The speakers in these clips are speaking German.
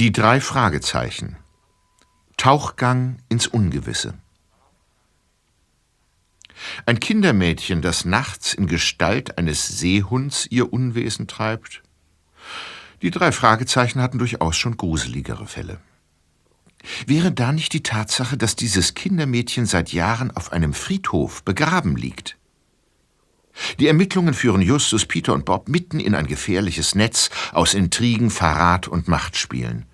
Die drei Fragezeichen. Tauchgang ins Ungewisse. Ein Kindermädchen, das nachts in Gestalt eines Seehunds ihr Unwesen treibt. Die drei Fragezeichen hatten durchaus schon gruseligere Fälle. Wäre da nicht die Tatsache, dass dieses Kindermädchen seit Jahren auf einem Friedhof begraben liegt? Die Ermittlungen führen Justus, Peter und Bob mitten in ein gefährliches Netz aus Intrigen, Verrat und Machtspielen.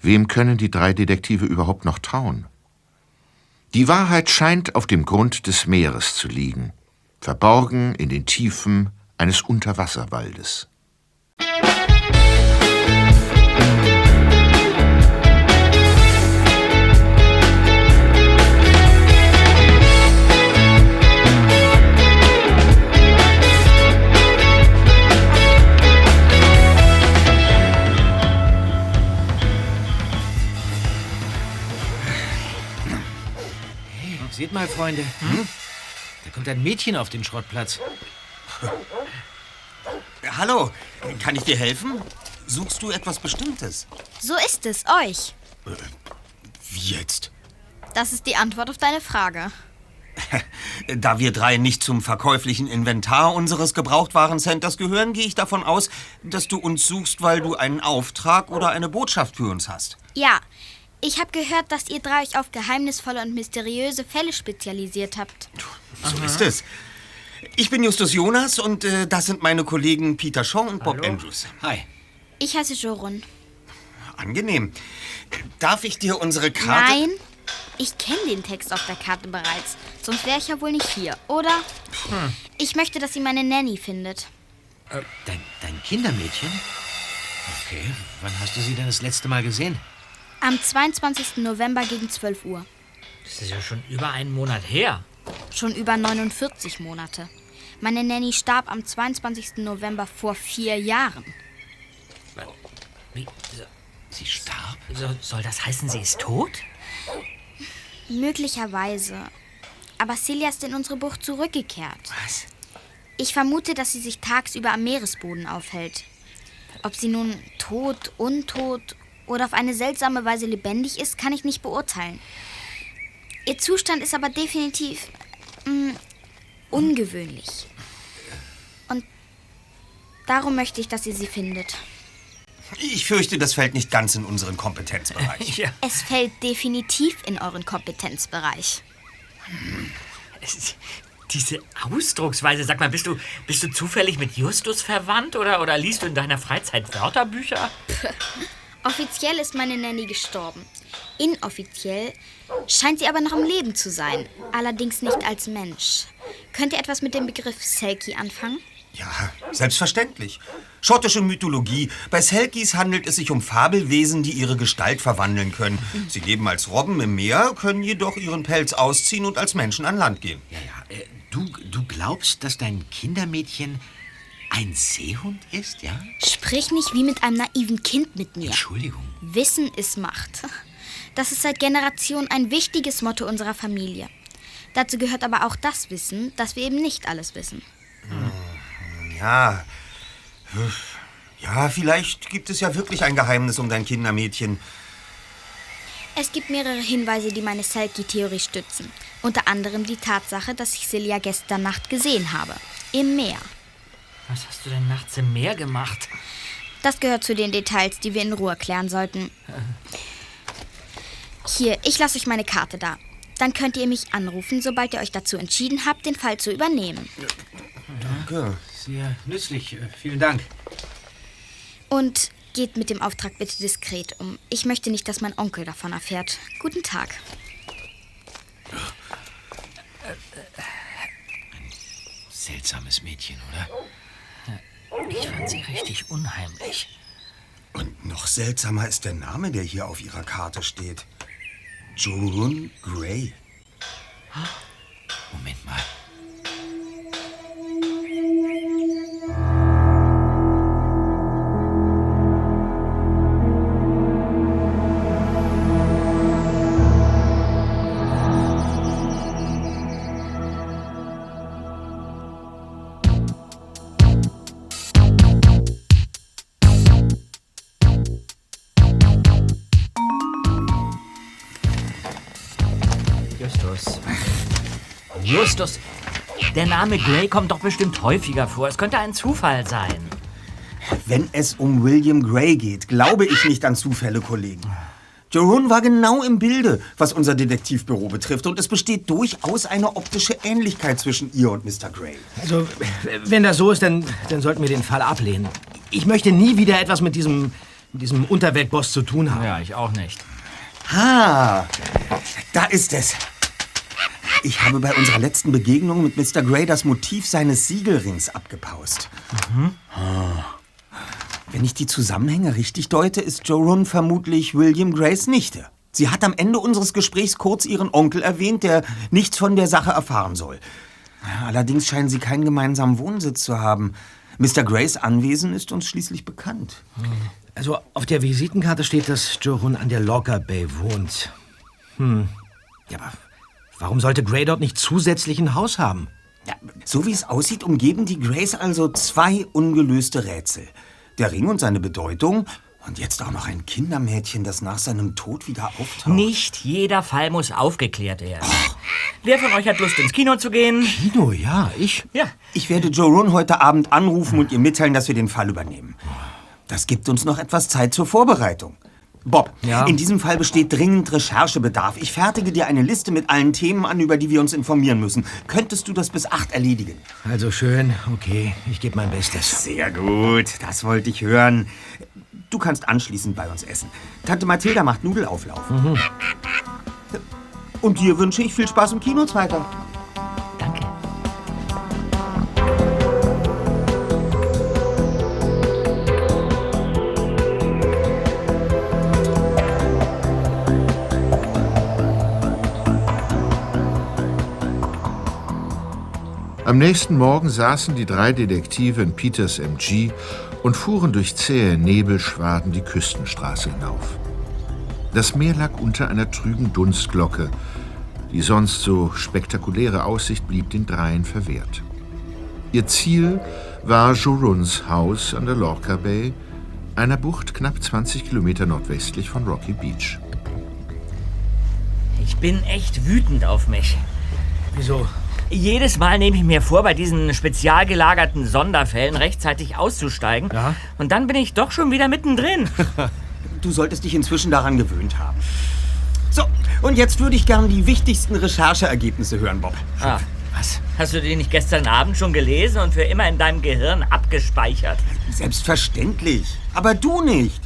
Wem können die drei Detektive überhaupt noch trauen? Die Wahrheit scheint auf dem Grund des Meeres zu liegen, verborgen in den Tiefen eines Unterwasserwaldes. Seht mal, Freunde. Hm? Da kommt ein Mädchen auf den Schrottplatz. Hallo, kann ich dir helfen? Suchst du etwas Bestimmtes? So ist es, euch. Wie jetzt? Das ist die Antwort auf deine Frage. Da wir drei nicht zum verkäuflichen Inventar unseres Gebrauchtwarencenters gehören, gehe ich davon aus, dass du uns suchst, weil du einen Auftrag oder eine Botschaft für uns hast. Ja, ich habe gehört, dass ihr drei euch auf geheimnisvolle und mysteriöse Fälle spezialisiert habt. So ist es. Ich bin Justus Jonas und äh, das sind meine Kollegen Peter Shaw und Bob Andrews. Hi. Ich heiße Jorun. Angenehm. Darf ich dir unsere Karte... Nein, ich kenne den Text auf der Karte bereits. Sonst wäre ich ja wohl nicht hier, oder? Ich möchte, dass ihr meine Nanny findet. Äh, dein, dein Kindermädchen? Okay, wann hast du sie denn das letzte Mal gesehen? Am 22. November gegen 12 Uhr. Das ist ja schon über einen Monat her. Schon über 49 Monate. Meine Nanny starb am 22. November vor vier Jahren. Wie, Sie starb? so, soll das heißen, sie ist tot? Möglicherweise. Aber Celia ist in unsere Bucht zurückgekehrt. Was? Ich vermute, dass sie sich tagsüber am Meeresboden aufhält. Ob sie nun tot, untot oder auf eine seltsame Weise lebendig ist, kann ich nicht beurteilen. Ihr Zustand ist aber definitiv mm, ungewöhnlich. Und darum möchte ich, dass ihr sie findet. Ich fürchte, das fällt nicht ganz in unseren Kompetenzbereich. Ja. Es fällt definitiv in euren Kompetenzbereich. Es ist, diese Ausdrucksweise, sag mal, bist du, bist du zufällig mit Justus verwandt oder, oder liest du in deiner Freizeit Wörterbücher? Offiziell ist meine Nanny gestorben. Inoffiziell scheint sie aber noch am Leben zu sein. Allerdings nicht als Mensch. Könnt ihr etwas mit dem Begriff Selkie anfangen? Ja, selbstverständlich. Schottische Mythologie. Bei Selkies handelt es sich um Fabelwesen, die ihre Gestalt verwandeln können. Sie leben als Robben im Meer, können jedoch ihren Pelz ausziehen und als Menschen an Land gehen. Ja, ja. Äh, du, du glaubst, dass dein Kindermädchen ein Seehund ist, ja? Sprich nicht wie mit einem naiven Kind mit mir. Entschuldigung. Wissen ist Macht. Das ist seit Generationen ein wichtiges Motto unserer Familie. Dazu gehört aber auch das Wissen, dass wir eben nicht alles wissen. Ja. Ja, vielleicht gibt es ja wirklich ein Geheimnis um dein Kindermädchen. Es gibt mehrere Hinweise, die meine Selkie-Theorie stützen. Unter anderem die Tatsache, dass ich Celia gestern Nacht gesehen habe. Im Meer. Was hast du denn nachts im Meer gemacht? Das gehört zu den Details, die wir in Ruhe klären sollten. Hier, ich lasse euch meine Karte da. Dann könnt ihr mich anrufen, sobald ihr euch dazu entschieden habt, den Fall zu übernehmen. Danke. Sehr nützlich. Äh, vielen Dank. Und geht mit dem Auftrag bitte diskret um. Ich möchte nicht, dass mein Onkel davon erfährt. Guten Tag. Seltsames Mädchen, oder? Ich fand sie richtig unheimlich. Und noch seltsamer ist der Name, der hier auf ihrer Karte steht. Jorun Gray. Moment mal. Justus, der Name Gray kommt doch bestimmt häufiger vor. Es könnte ein Zufall sein. Wenn es um William Gray geht, glaube ich nicht an Zufälle, Kollegen. Jerome war genau im Bilde, was unser Detektivbüro betrifft. Und es besteht durchaus eine optische Ähnlichkeit zwischen ihr und Mr. Gray. Also, wenn das so ist, dann, dann sollten wir den Fall ablehnen. Ich möchte nie wieder etwas mit diesem, mit diesem Unterweltboss zu tun haben. Ja, ich auch nicht. Ah, da ist es. Ich habe bei unserer letzten Begegnung mit Mr. Gray das Motiv seines Siegelrings abgepaust. Ah. Wenn ich die Zusammenhänge richtig deute, ist Jorun vermutlich William Grays Nichte. Sie hat am Ende unseres Gesprächs kurz ihren Onkel erwähnt, der nichts von der Sache erfahren soll. Allerdings scheinen sie keinen gemeinsamen Wohnsitz zu haben. Mr. Grays Anwesen ist uns schließlich bekannt. Also, auf der Visitenkarte steht, dass Jorun an der Locker Bay wohnt. Hm. Ja, aber warum sollte Gray dort nicht zusätzlich ein Haus haben? Ja, so wie es aussieht, umgeben die Grays also zwei ungelöste Rätsel. Der Ring und seine Bedeutung und jetzt auch noch ein Kindermädchen, das nach seinem Tod wieder auftaucht. Nicht jeder Fall muss aufgeklärt werden. Wer von euch hat Lust, ins Kino zu gehen? Kino, ja, ich. Ja. Ich werde Jorun heute Abend anrufen und ihr mitteilen, dass wir den Fall übernehmen. Das gibt uns noch etwas Zeit zur Vorbereitung. Bob, Ja? in diesem Fall besteht dringend Recherchebedarf. Ich fertige dir eine Liste mit allen Themen an, über die wir uns informieren müssen. Könntest du das bis acht erledigen? Also schön, okay, ich gebe mein Bestes. Sehr gut, das wollte ich hören. Du kannst anschließend bei uns essen. Tante Mathilda macht Nudelauflauf. Und dir wünsche ich viel Spaß im Kino, Zweiter. Am nächsten Morgen saßen die drei Detektive in Peters MG und fuhren durch zähe Nebelschwaden die Küstenstraße hinauf. Das Meer lag unter einer trüben Dunstglocke. Die sonst so spektakuläre Aussicht blieb den dreien verwehrt. Ihr Ziel war Joruns Haus an der Lorca Bay, einer Bucht knapp 20 Kilometer nordwestlich von Rocky Beach. Ich bin echt wütend auf mich. Wieso? Jedes Mal nehme ich mir vor, bei diesen spezial gelagerten Sonderfällen rechtzeitig auszusteigen. Ja? Und dann bin ich doch schon wieder mittendrin. Du solltest dich inzwischen daran gewöhnt haben. So, und jetzt würde ich gern die wichtigsten Rechercheergebnisse hören, Bob. Ah, was? Hast du die nicht gestern Abend schon gelesen und für immer in deinem Gehirn abgespeichert? Selbstverständlich. Aber du nicht.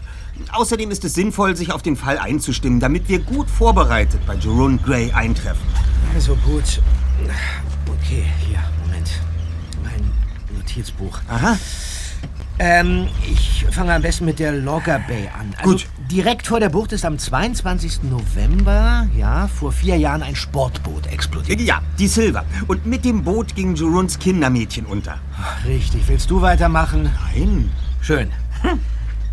Außerdem ist es sinnvoll, sich auf den Fall einzustimmen, damit wir gut vorbereitet bei Jerome Gray eintreffen. Also gut. Okay, hier, Moment. Mein Notizbuch. Aha. Ähm, ich fange am besten mit der Logger Bay an. Also Gut. Direkt vor der Bucht ist am 22. November, ja, vor vier Jahren ein Sportboot explodiert. Ja, die Silver. Und mit dem Boot ging Jeroens Kindermädchen unter. Richtig. Willst du weitermachen? Nein. Schön.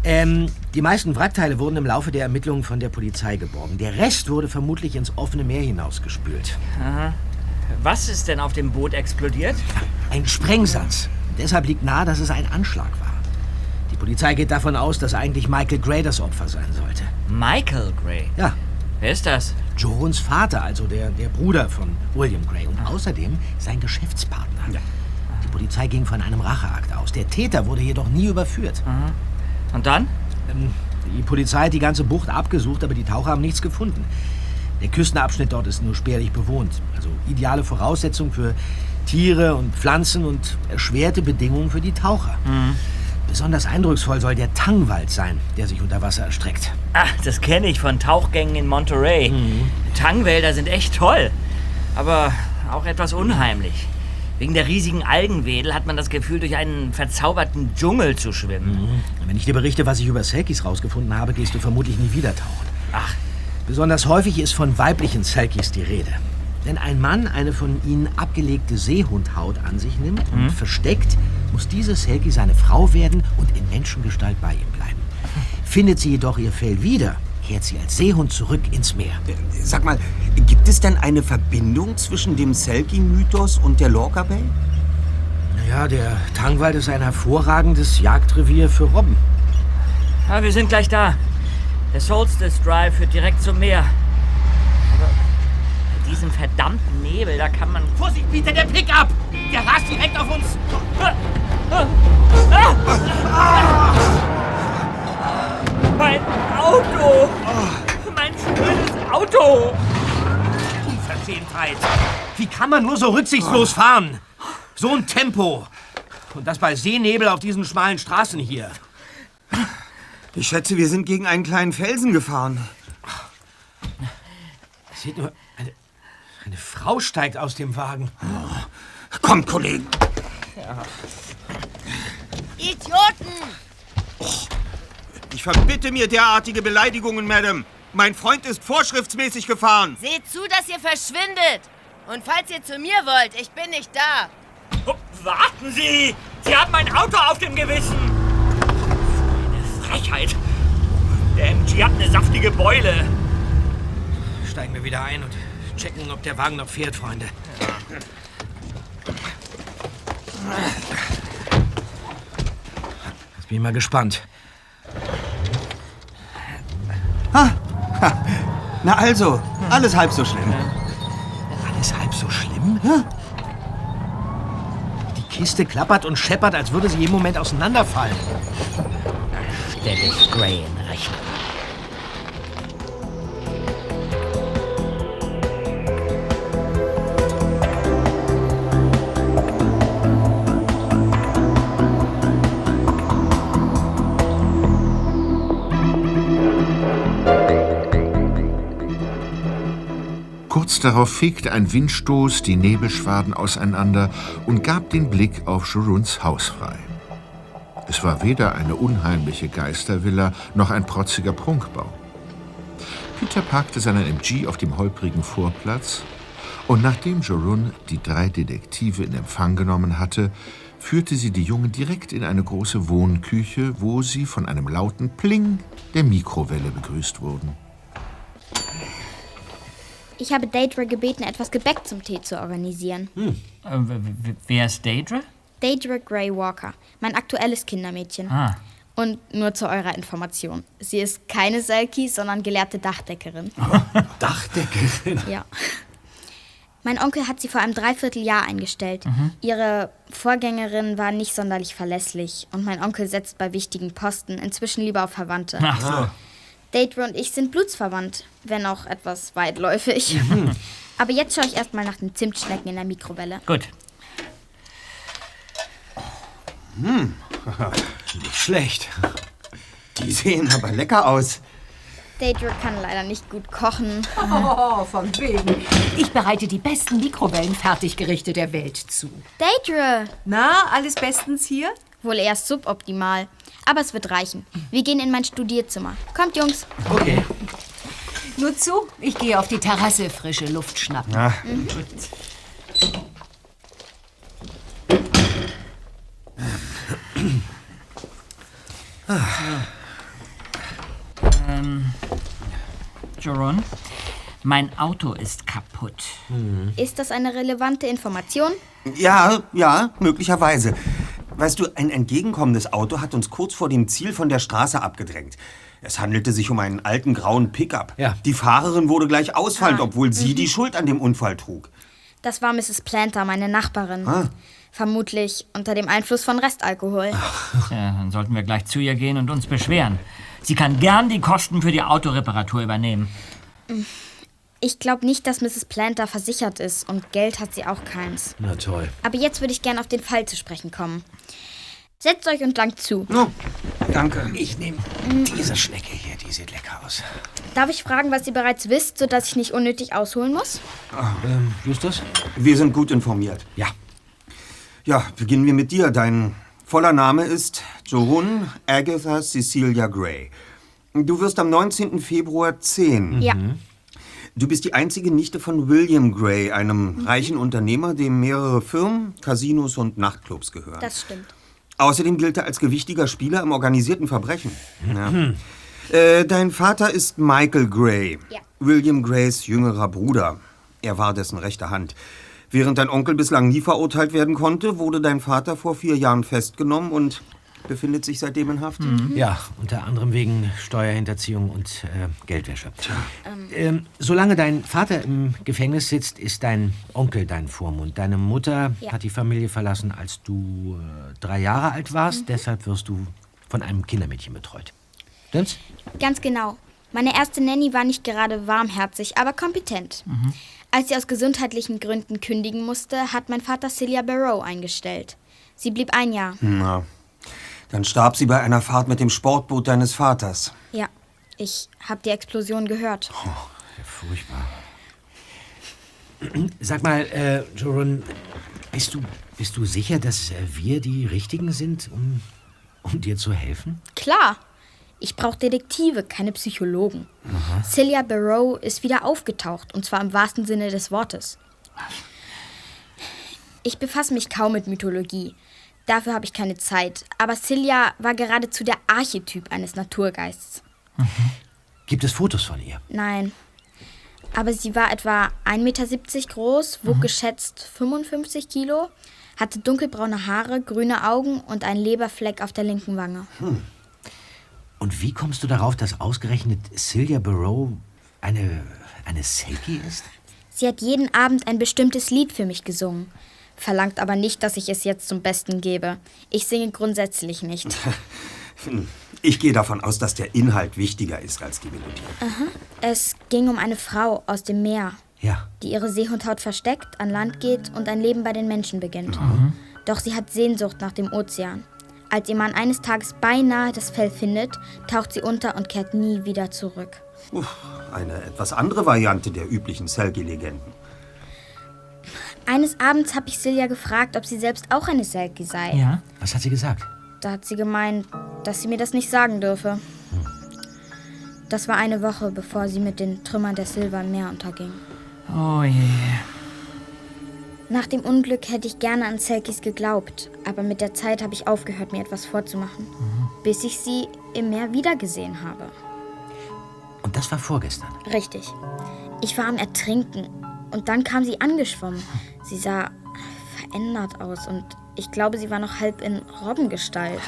Ähm, die meisten Wrackteile wurden im Laufe der Ermittlungen von der Polizei geborgen. Der Rest wurde vermutlich ins offene Meer hinausgespült. Was ist denn auf dem Boot explodiert? Ein Sprengsatz. Deshalb liegt nahe, dass es ein Anschlag war. Die Polizei geht davon aus, dass eigentlich Michael Gray das Opfer sein sollte. Michael Gray. Ja, Wer ist das? Johns Vater, also der, der Bruder von William Gray und außerdem sein Geschäftspartner. Die Polizei ging von einem Racheakt aus. Der Täter wurde jedoch nie überführt. Und dann? Ähm, Die Polizei hat die ganze Bucht abgesucht, aber die Taucher haben nichts gefunden. Der Küstenabschnitt dort ist nur spärlich bewohnt. Also ideale Voraussetzung für Tiere und Pflanzen und erschwerte Bedingungen für die Taucher. Besonders eindrucksvoll soll der Tangwald sein, der sich unter Wasser erstreckt. Ah, das kenne ich von Tauchgängen in Monterey. Tangwälder sind echt toll, aber auch etwas unheimlich. Wegen der riesigen Algenwedel hat man das Gefühl, durch einen verzauberten Dschungel zu schwimmen. Wenn ich dir berichte, was ich über Selkies rausgefunden habe, gehst du vermutlich nie wieder tauchen. Ach, Besonders häufig ist von weiblichen Selkies die Rede. Wenn ein Mann eine von ihnen abgelegte Seehundhaut an sich nimmt und versteckt, muss diese Selkie seine Frau werden und in Menschengestalt bei ihm bleiben. Findet sie jedoch ihr Fell wieder, kehrt sie als Seehund zurück ins Meer. Sag mal, gibt es denn eine Verbindung zwischen dem Selkie-Mythos und der Lorca Bay? Naja, der Tangwald ist ein hervorragendes Jagdrevier für Robben. ah, wir sind gleich da. Der Solstice Drive führt direkt zum Meer. Diesem verdammten Nebel, da kann man... Vorsicht, Peter, der Pickup! Der rast direkt auf uns. Mein Auto! Mein schönes Auto! Unverschämtheit. Wie kann man nur so rücksichtslos fahren? So ein Tempo. Und das bei Seenebel auf diesen schmalen Straßen hier. Ich schätze, wir sind gegen einen kleinen Felsen gefahren. Seht nur, eine, Frau steigt aus dem Wagen. Kommt, Kollegen. Idioten! Ich verbitte mir derartige Beleidigungen, Madame. Mein Freund ist vorschriftsmäßig gefahren. Seht zu, dass ihr verschwindet! Und falls ihr zu mir wollt, ich bin nicht da. Oh, warten Sie! Sie haben mein Auto auf dem Gewissen! Eine Frechheit! Der MG hat eine saftige Beule. Steigen wir wieder ein und checken, ob der Wagen noch fährt, Freunde. Jetzt bin ich mal gespannt. Na also, alles halb so schlimm. Alles halb so schlimm? Die Kiste klappert und scheppert, als würde sie jeden Moment auseinanderfallen. Stell ich Gray in Rechnung. Kurz darauf fegte ein Windstoß die Nebelschwaden auseinander und gab den Blick auf Juruns Haus frei. Es war weder eine unheimliche Geistervilla noch ein protziger Prunkbau. Peter parkte seinen MG auf dem holprigen Vorplatz und nachdem Jorun die drei Detektive in Empfang genommen hatte, führte sie die Jungen direkt in eine große Wohnküche, wo sie von einem lauten Pling der Mikrowelle begrüßt wurden. Ich habe Daedra gebeten, etwas Gebäck zum Tee zu organisieren. Äh, w- w- wer ist Daedra? Daedra Gray Walker, mein aktuelles Kindermädchen. Ah. Und nur zu eurer Information. Sie ist keine Selkie, sondern gelehrte Dachdeckerin. Dachdeckerin. Ja. Mein Onkel hat sie vor einem Dreivierteljahr eingestellt. Ihre Vorgängerin war nicht sonderlich verlässlich und mein Onkel setzt bei wichtigen Posten inzwischen lieber auf Verwandte. Ach so. Deidre und ich sind blutsverwandt, wenn auch etwas weitläufig. Aber jetzt schaue ich erstmal nach den Zimtschnecken in der Mikrowelle. Gut. Nicht schlecht. Die sehen aber lecker aus. Deidre kann leider nicht gut kochen. Oh, von wegen. Ich bereite die besten Mikrowellenfertiggerichte der Welt zu. Deidre! Na, alles bestens hier? Wohl eher suboptimal. Aber es wird reichen. Wir gehen in mein Studierzimmer. Kommt, Jungs. Okay. Nur zu, ich gehe auf die Terrasse frische Luft schnappen. Joron, mein Auto ist kaputt. Ist das eine relevante Information? Ja, ja, möglicherweise. Weißt du, ein entgegenkommendes Auto hat uns kurz vor dem Ziel von der Straße abgedrängt. Es handelte sich um einen alten grauen Pickup. Ja. Die Fahrerin wurde gleich ausfallend, obwohl sie die Schuld an dem Unfall trug. Das war Mrs. Planter, meine Nachbarin. Vermutlich unter dem Einfluss von Restalkohol. Ja, dann sollten wir gleich zu ihr gehen und uns beschweren. Sie kann gern die Kosten für die Autoreparatur übernehmen. Ich glaube nicht, dass Mrs. Planter versichert ist und Geld hat sie auch keins. Na toll. Aber jetzt würde ich gern auf den Fall zu sprechen kommen. Setzt euch und langt zu. Oh, danke. Ich nehme diese Schnecke hier, die sieht lecker aus. Darf ich fragen, was ihr bereits wisst, sodass ich nicht unnötig ausholen muss? Ähm, Justus? Wir sind gut informiert. Ja. Ja, beginnen wir mit dir. Dein voller Name ist Jorun Agatha Cecilia Gray. Du wirst am 19. Februar 10. Ja. Du bist die einzige Nichte von William Gray, einem reichen Unternehmer, dem mehrere Firmen, Casinos und Nachtclubs gehören. Das stimmt. Außerdem gilt er als gewichtiger Spieler im organisierten Verbrechen. Ja. Äh, dein Vater ist Michael Gray, Ja. William Grays jüngerer Bruder. Er war dessen rechte Hand. Während dein Onkel bislang nie verurteilt werden konnte, wurde dein Vater vor vier Jahren festgenommen und befindet sich seitdem in Haft. Ja, unter anderem wegen Steuerhinterziehung und äh, Geldwäsche. Ähm, solange dein Vater im Gefängnis sitzt, ist dein Onkel dein Vormund. Deine Mutter Ja. hat die Familie verlassen, als du äh, drei Jahre alt warst. Deshalb wirst du von einem Kindermädchen betreut. Stimmt's? Ganz genau. Meine erste Nanny war nicht gerade warmherzig, aber kompetent. Als sie aus gesundheitlichen Gründen kündigen musste, hat mein Vater Celia Barrow eingestellt. Sie blieb ein Jahr. Na, dann starb sie bei einer Fahrt mit dem Sportboot deines Vaters. Ja, ich habe die Explosion gehört. Furchtbar. Sag mal, äh, Joron, bist du, bist du sicher, dass äh, wir die Richtigen sind, um, um dir zu helfen? Klar, ich brauche Detektive, keine Psychologen. Celia Barrow ist wieder aufgetaucht, und zwar im wahrsten Sinne des Wortes. Ich befasse mich kaum mit Mythologie. Dafür habe ich keine Zeit. Aber Celia war geradezu der Archetyp eines Naturgeists. Gibt es Fotos von ihr? Nein. Aber sie war etwa 1,70 Meter groß, wog geschätzt 55 Kilo, hatte dunkelbraune Haare, grüne Augen und einen Leberfleck auf der linken Wange. Und wie kommst du darauf, dass ausgerechnet Celia Barrow eine, eine Selkie ist? Sie hat jeden Abend ein bestimmtes Lied für mich gesungen. Verlangt aber nicht, dass ich es jetzt zum Besten gebe. Ich singe grundsätzlich nicht. Ich gehe davon aus, dass der Inhalt wichtiger ist als die Melodie. Es ging um eine Frau aus dem Meer, Ja. die ihre Seehundhaut versteckt, an Land geht und ein Leben bei den Menschen beginnt. Doch sie hat Sehnsucht nach dem Ozean. Als ihr Mann eines Tages beinahe das Fell findet, taucht sie unter und kehrt nie wieder zurück. Uff, eine etwas andere Variante der üblichen Selkie-Legenden. Eines Abends habe ich Silja gefragt, ob sie selbst auch eine Selkie sei. Ja? Was hat sie gesagt? Da hat sie gemeint, dass sie mir das nicht sagen dürfe. Das war eine Woche, bevor sie mit den Trümmern der Silver im Meer unterging. Oh je. Nach dem Unglück hätte ich gerne an Selkies geglaubt, aber mit der Zeit habe ich aufgehört, mir etwas vorzumachen, bis ich sie im Meer wiedergesehen habe. Und das war vorgestern. Richtig. Ich war am Ertrinken und dann kam sie angeschwommen. Sie sah verändert aus und ich glaube, sie war noch halb in Robbengestalt.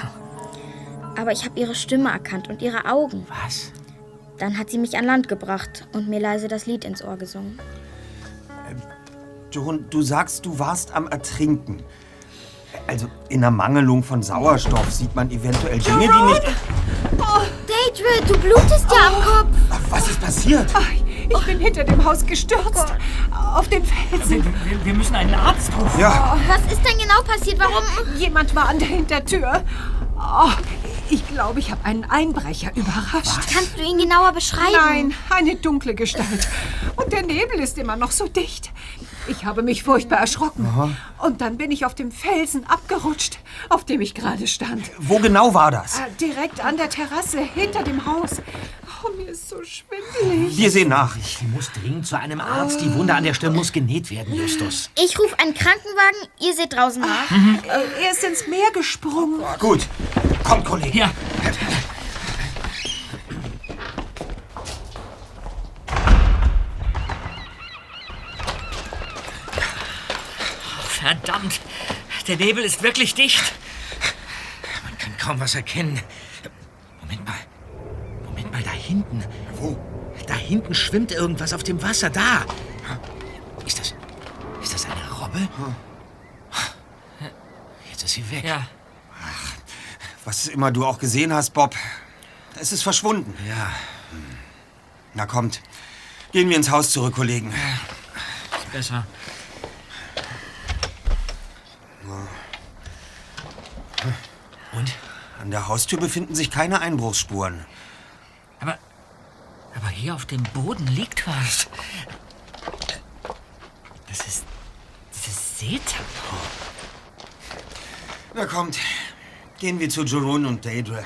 Aber ich habe ihre Stimme erkannt und ihre Augen. Was? Dann hat sie mich an Land gebracht und mir leise das Lied ins Ohr gesungen. Jochen, du sagst, du warst am Ertrinken. Also in der Mangelung von Sauerstoff sieht man eventuell Dinge, die nicht... Daedra, du blutest ja am Kopf. Was ist passiert? Ich bin hinter dem Haus gestürzt. Auf den Felsen. Wir, wir müssen einen Arzt rufen. Ja, Was ist denn genau passiert? Warum? Jemand war an der Hintertür. Oh, ich glaube, ich habe einen Einbrecher überrascht. Kannst du ihn genauer beschreiben? Nein, eine dunkle Gestalt. Und der Nebel ist immer noch so dicht. Ich habe mich furchtbar erschrocken. Und dann bin ich auf dem Felsen abgerutscht, auf dem ich gerade stand. wo genau war das? Äh, Direkt an der Terrasse, hinter dem Haus. Oh, mir ist so schwindelig. Wir sehen nach. Sie muss dringend zu einem Arzt. Die Wunde an der Stirn muss genäht werden, Justus. Ich rufe einen Krankenwagen, ihr seht draußen nach. Äh, Er ist ins Meer gesprungen. Gut. Kommt, Kollege. Ja. Verdammt. Der Nebel ist wirklich dicht. Man kann kaum was erkennen. Moment mal. Mal, da hinten. Wo? Da hinten schwimmt irgendwas auf dem Wasser. Da. Ist das. Ist das eine Robbe? Jetzt ist sie weg. Ja. Was immer du auch gesehen hast, Bob, es ist verschwunden. Ja. Na kommt. Gehen wir ins Haus zurück, Kollegen. Ist besser. Und? An der Haustür befinden sich keine Einbruchsspuren. Aber. Hier auf dem Boden liegt was. Das ist. Das ist Seta. Na kommt. Gehen wir zu Jerome und Deidre.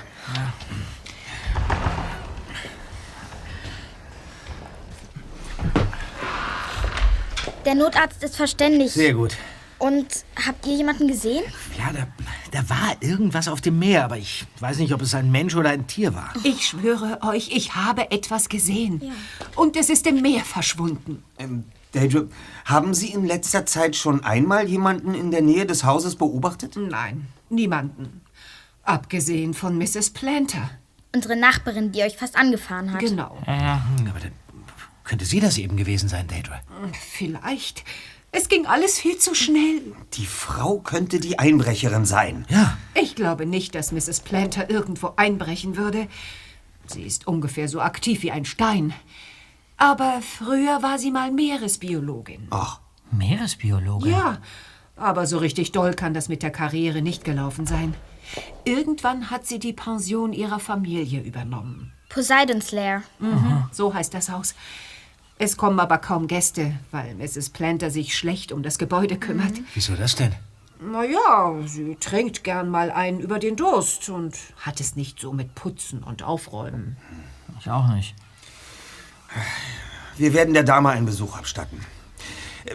Der Notarzt ist verständig. Sehr gut. Und habt ihr jemanden gesehen? Ja, da, da war irgendwas auf dem Meer, aber ich weiß nicht, ob es ein Mensch oder ein Tier war. Ich schwöre euch, ich habe etwas gesehen. Und es ist im Meer verschwunden. Ähm, Deidre, haben Sie in letzter Zeit schon einmal jemanden in der Nähe des Hauses beobachtet? Nein, niemanden. Abgesehen von Mrs. Planter. Unsere Nachbarin, die euch fast angefahren hat. Genau. Hm, aber dann könnte sie das eben gewesen sein, Deidre. Vielleicht. Es ging alles viel zu schnell. Die Frau könnte die Einbrecherin sein. Ja, Ich glaube nicht, dass Mrs. Planter irgendwo einbrechen würde. Sie ist ungefähr so aktiv wie ein Stein. Aber früher war sie mal Meeresbiologin. Ach, Meeresbiologe? Ja, aber so richtig doll kann das mit der Karriere nicht gelaufen sein. Irgendwann hat sie die Pension ihrer Familie übernommen. Poseidon's Lair. So heißt das Haus. Es kommen aber kaum Gäste, weil Mrs. Planter sich schlecht um das Gebäude kümmert. wieso das denn? Naja, sie trinkt gern mal einen über den Durst und hat es nicht so mit Putzen und Aufräumen. Ich auch nicht. wir werden der Dame einen Besuch abstatten.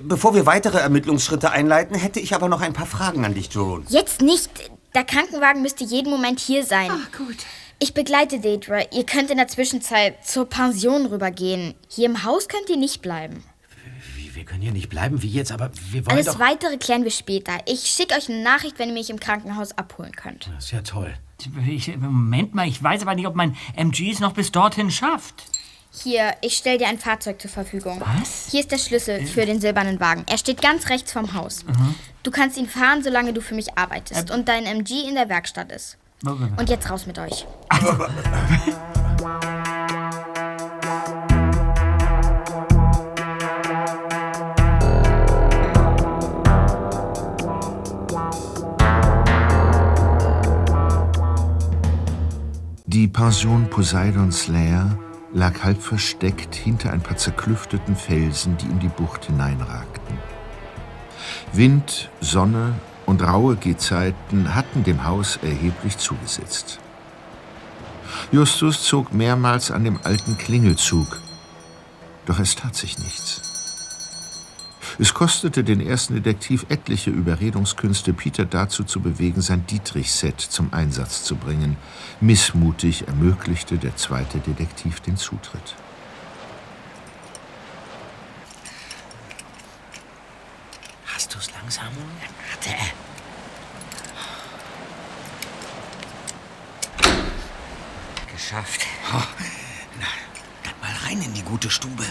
Bevor wir weitere Ermittlungsschritte einleiten, hätte ich aber noch ein paar Fragen an dich, Jerome. Jetzt nicht. Der Krankenwagen müsste jeden Moment hier sein. Ach gut. Ich begleite Deidre. Ihr könnt in der Zwischenzeit zur Pension rübergehen. Hier im Haus könnt ihr nicht bleiben. Wie, wir können hier nicht bleiben, wie jetzt, aber wir wollen Alles doch... Weitere klären wir später. Ich schicke euch eine Nachricht, wenn ihr mich im Krankenhaus abholen könnt. Das ist ja toll. Ich, Moment mal, ich weiß aber nicht, ob mein MG es noch bis dorthin schafft. Hier, ich stelle dir ein Fahrzeug zur Verfügung. Was? Hier ist der Schlüssel für den silbernen Wagen. Er steht ganz rechts vom Haus. Du kannst ihn fahren, solange du für mich arbeitest und dein MG in der Werkstatt ist. Und jetzt raus mit euch. Die Pension Poseidons Lair lag halb versteckt hinter ein paar zerklüfteten Felsen, die in die Bucht hineinragten. Wind, Sonne und raue Gezeiten hatten dem Haus erheblich zugesetzt. Justus zog mehrmals an dem alten Klingelzug, doch es tat sich nichts. Es kostete den ersten Detektiv etliche Überredungskünste, Peter dazu zu bewegen, sein Dietrich-Set zum Einsatz zu bringen. Missmutig ermöglichte der zweite Detektiv den Zutritt. Hast du's langsam? Warte. Geschafft. Oh, na, dann mal rein in die gute Stube.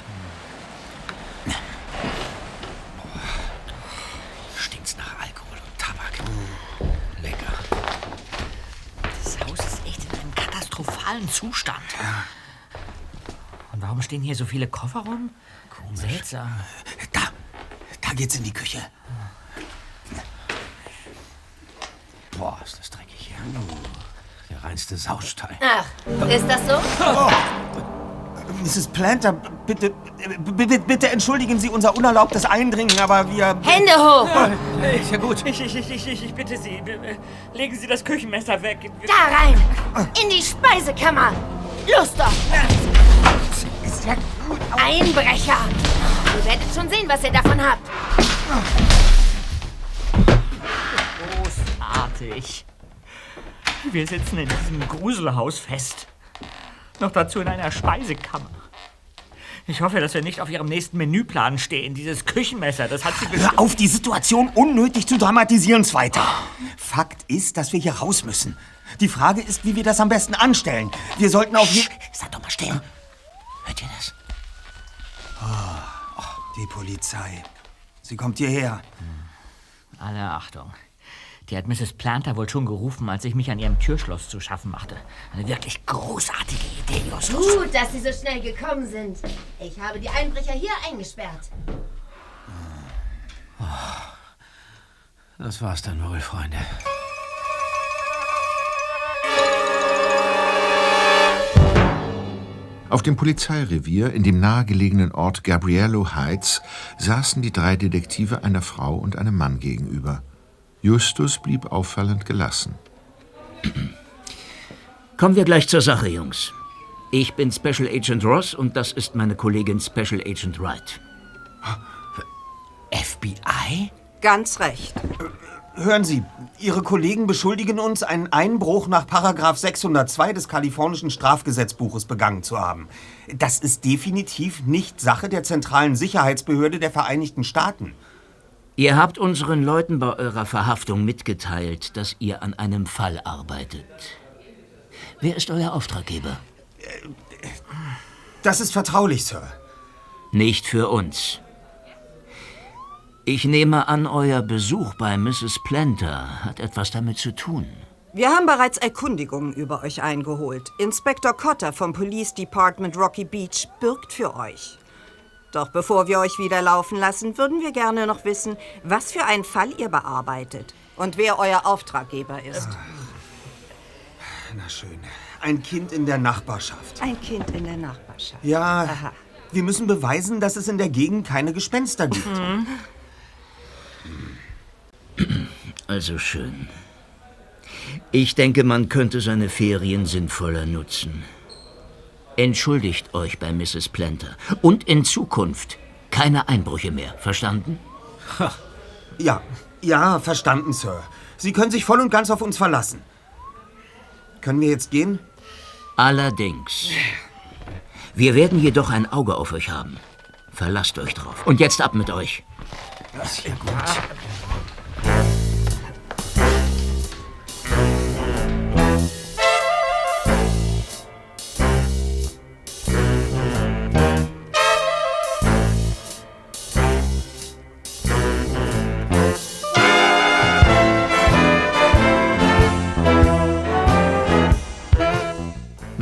Stinkt's nach Alkohol und Tabak. Lecker. Das Haus ist echt in einem katastrophalen Zustand. Und warum stehen hier so viele Koffer rum? Seltsam. Da, da geht's in die Küche. Boah, ist das dreckig hier. Der reinste Saustall. Ach, ist das so? Mrs. Planter, bitte, bitte, bitte entschuldigen Sie unser unerlaubtes Eindringen, aber wir... Hände hoch! Ist ja gut. Ich, ich, ich, ich, ich bitte Sie, legen Sie das Küchenmesser weg. Da rein! In die Speisekammer! Los doch! Einbrecher! Ihr werdet schon sehen, was ihr davon habt. Großartig. Wir sitzen in diesem Gruselhaus fest. Noch dazu in einer Speisekammer. Ich hoffe, dass wir nicht auf Ihrem nächsten Menüplan stehen. Dieses Küchenmesser, das hat Sie. Hör auf, die Situation unnötig zu dramatisieren, Zweiter. Fakt ist, dass wir hier raus müssen. Die Frage ist, wie wir das am besten anstellen. Wir sollten auf je... Sag doch mal still. Hört ihr das? Die Polizei. Sie kommt hierher. Alle Achtung. Die hat Mrs. Planter wohl schon gerufen, als ich mich an ihrem Türschloss zu schaffen machte. Eine wirklich großartige Idee, Justus. Gut, dass Sie so schnell gekommen sind. Ich habe die Einbrecher hier eingesperrt. Das war's dann wohl, Freunde. Auf dem Polizeirevier in dem nahegelegenen Ort Gabriello Heights saßen die drei Detektive einer Frau und einem Mann gegenüber. Justus blieb auffallend gelassen. Kommen wir gleich zur Sache, Jungs. Ich bin Special Agent Ross und das ist meine Kollegin Special Agent Wright. FBI? Ganz recht. Hören Sie, Ihre Kollegen beschuldigen uns, einen Einbruch nach Paragraph 602 des kalifornischen Strafgesetzbuches begangen zu haben. Das ist definitiv nicht Sache der zentralen Sicherheitsbehörde der Vereinigten Staaten. Ihr habt unseren Leuten bei eurer Verhaftung mitgeteilt, dass ihr an einem Fall arbeitet. Wer ist euer Auftraggeber? Das ist vertraulich, Sir. Nicht für uns. Ich nehme an, euer Besuch bei Mrs. Planter hat etwas damit zu tun. Wir haben bereits Erkundigungen über euch eingeholt. Inspektor Cotter vom Police Department Rocky Beach bürgt für euch. Doch bevor wir euch wieder laufen lassen, würden wir gerne noch wissen, was für einen Fall ihr bearbeitet und wer euer Auftraggeber ist. Na schön. Ein Kind in der Nachbarschaft. Ein Kind in der Nachbarschaft. Ja, Aha. wir müssen beweisen, dass es in der Gegend keine Gespenster gibt. Also schön. Ich denke, man könnte seine Ferien sinnvoller nutzen. Entschuldigt euch bei Mrs. Planter. Und in Zukunft keine Einbrüche mehr. Verstanden? Ja, ja, verstanden, Sir. Sie können sich voll und ganz auf uns verlassen. Können wir jetzt gehen? Allerdings. Wir werden jedoch ein Auge auf euch haben. Verlasst euch drauf. Und jetzt ab mit euch. Sehr gut.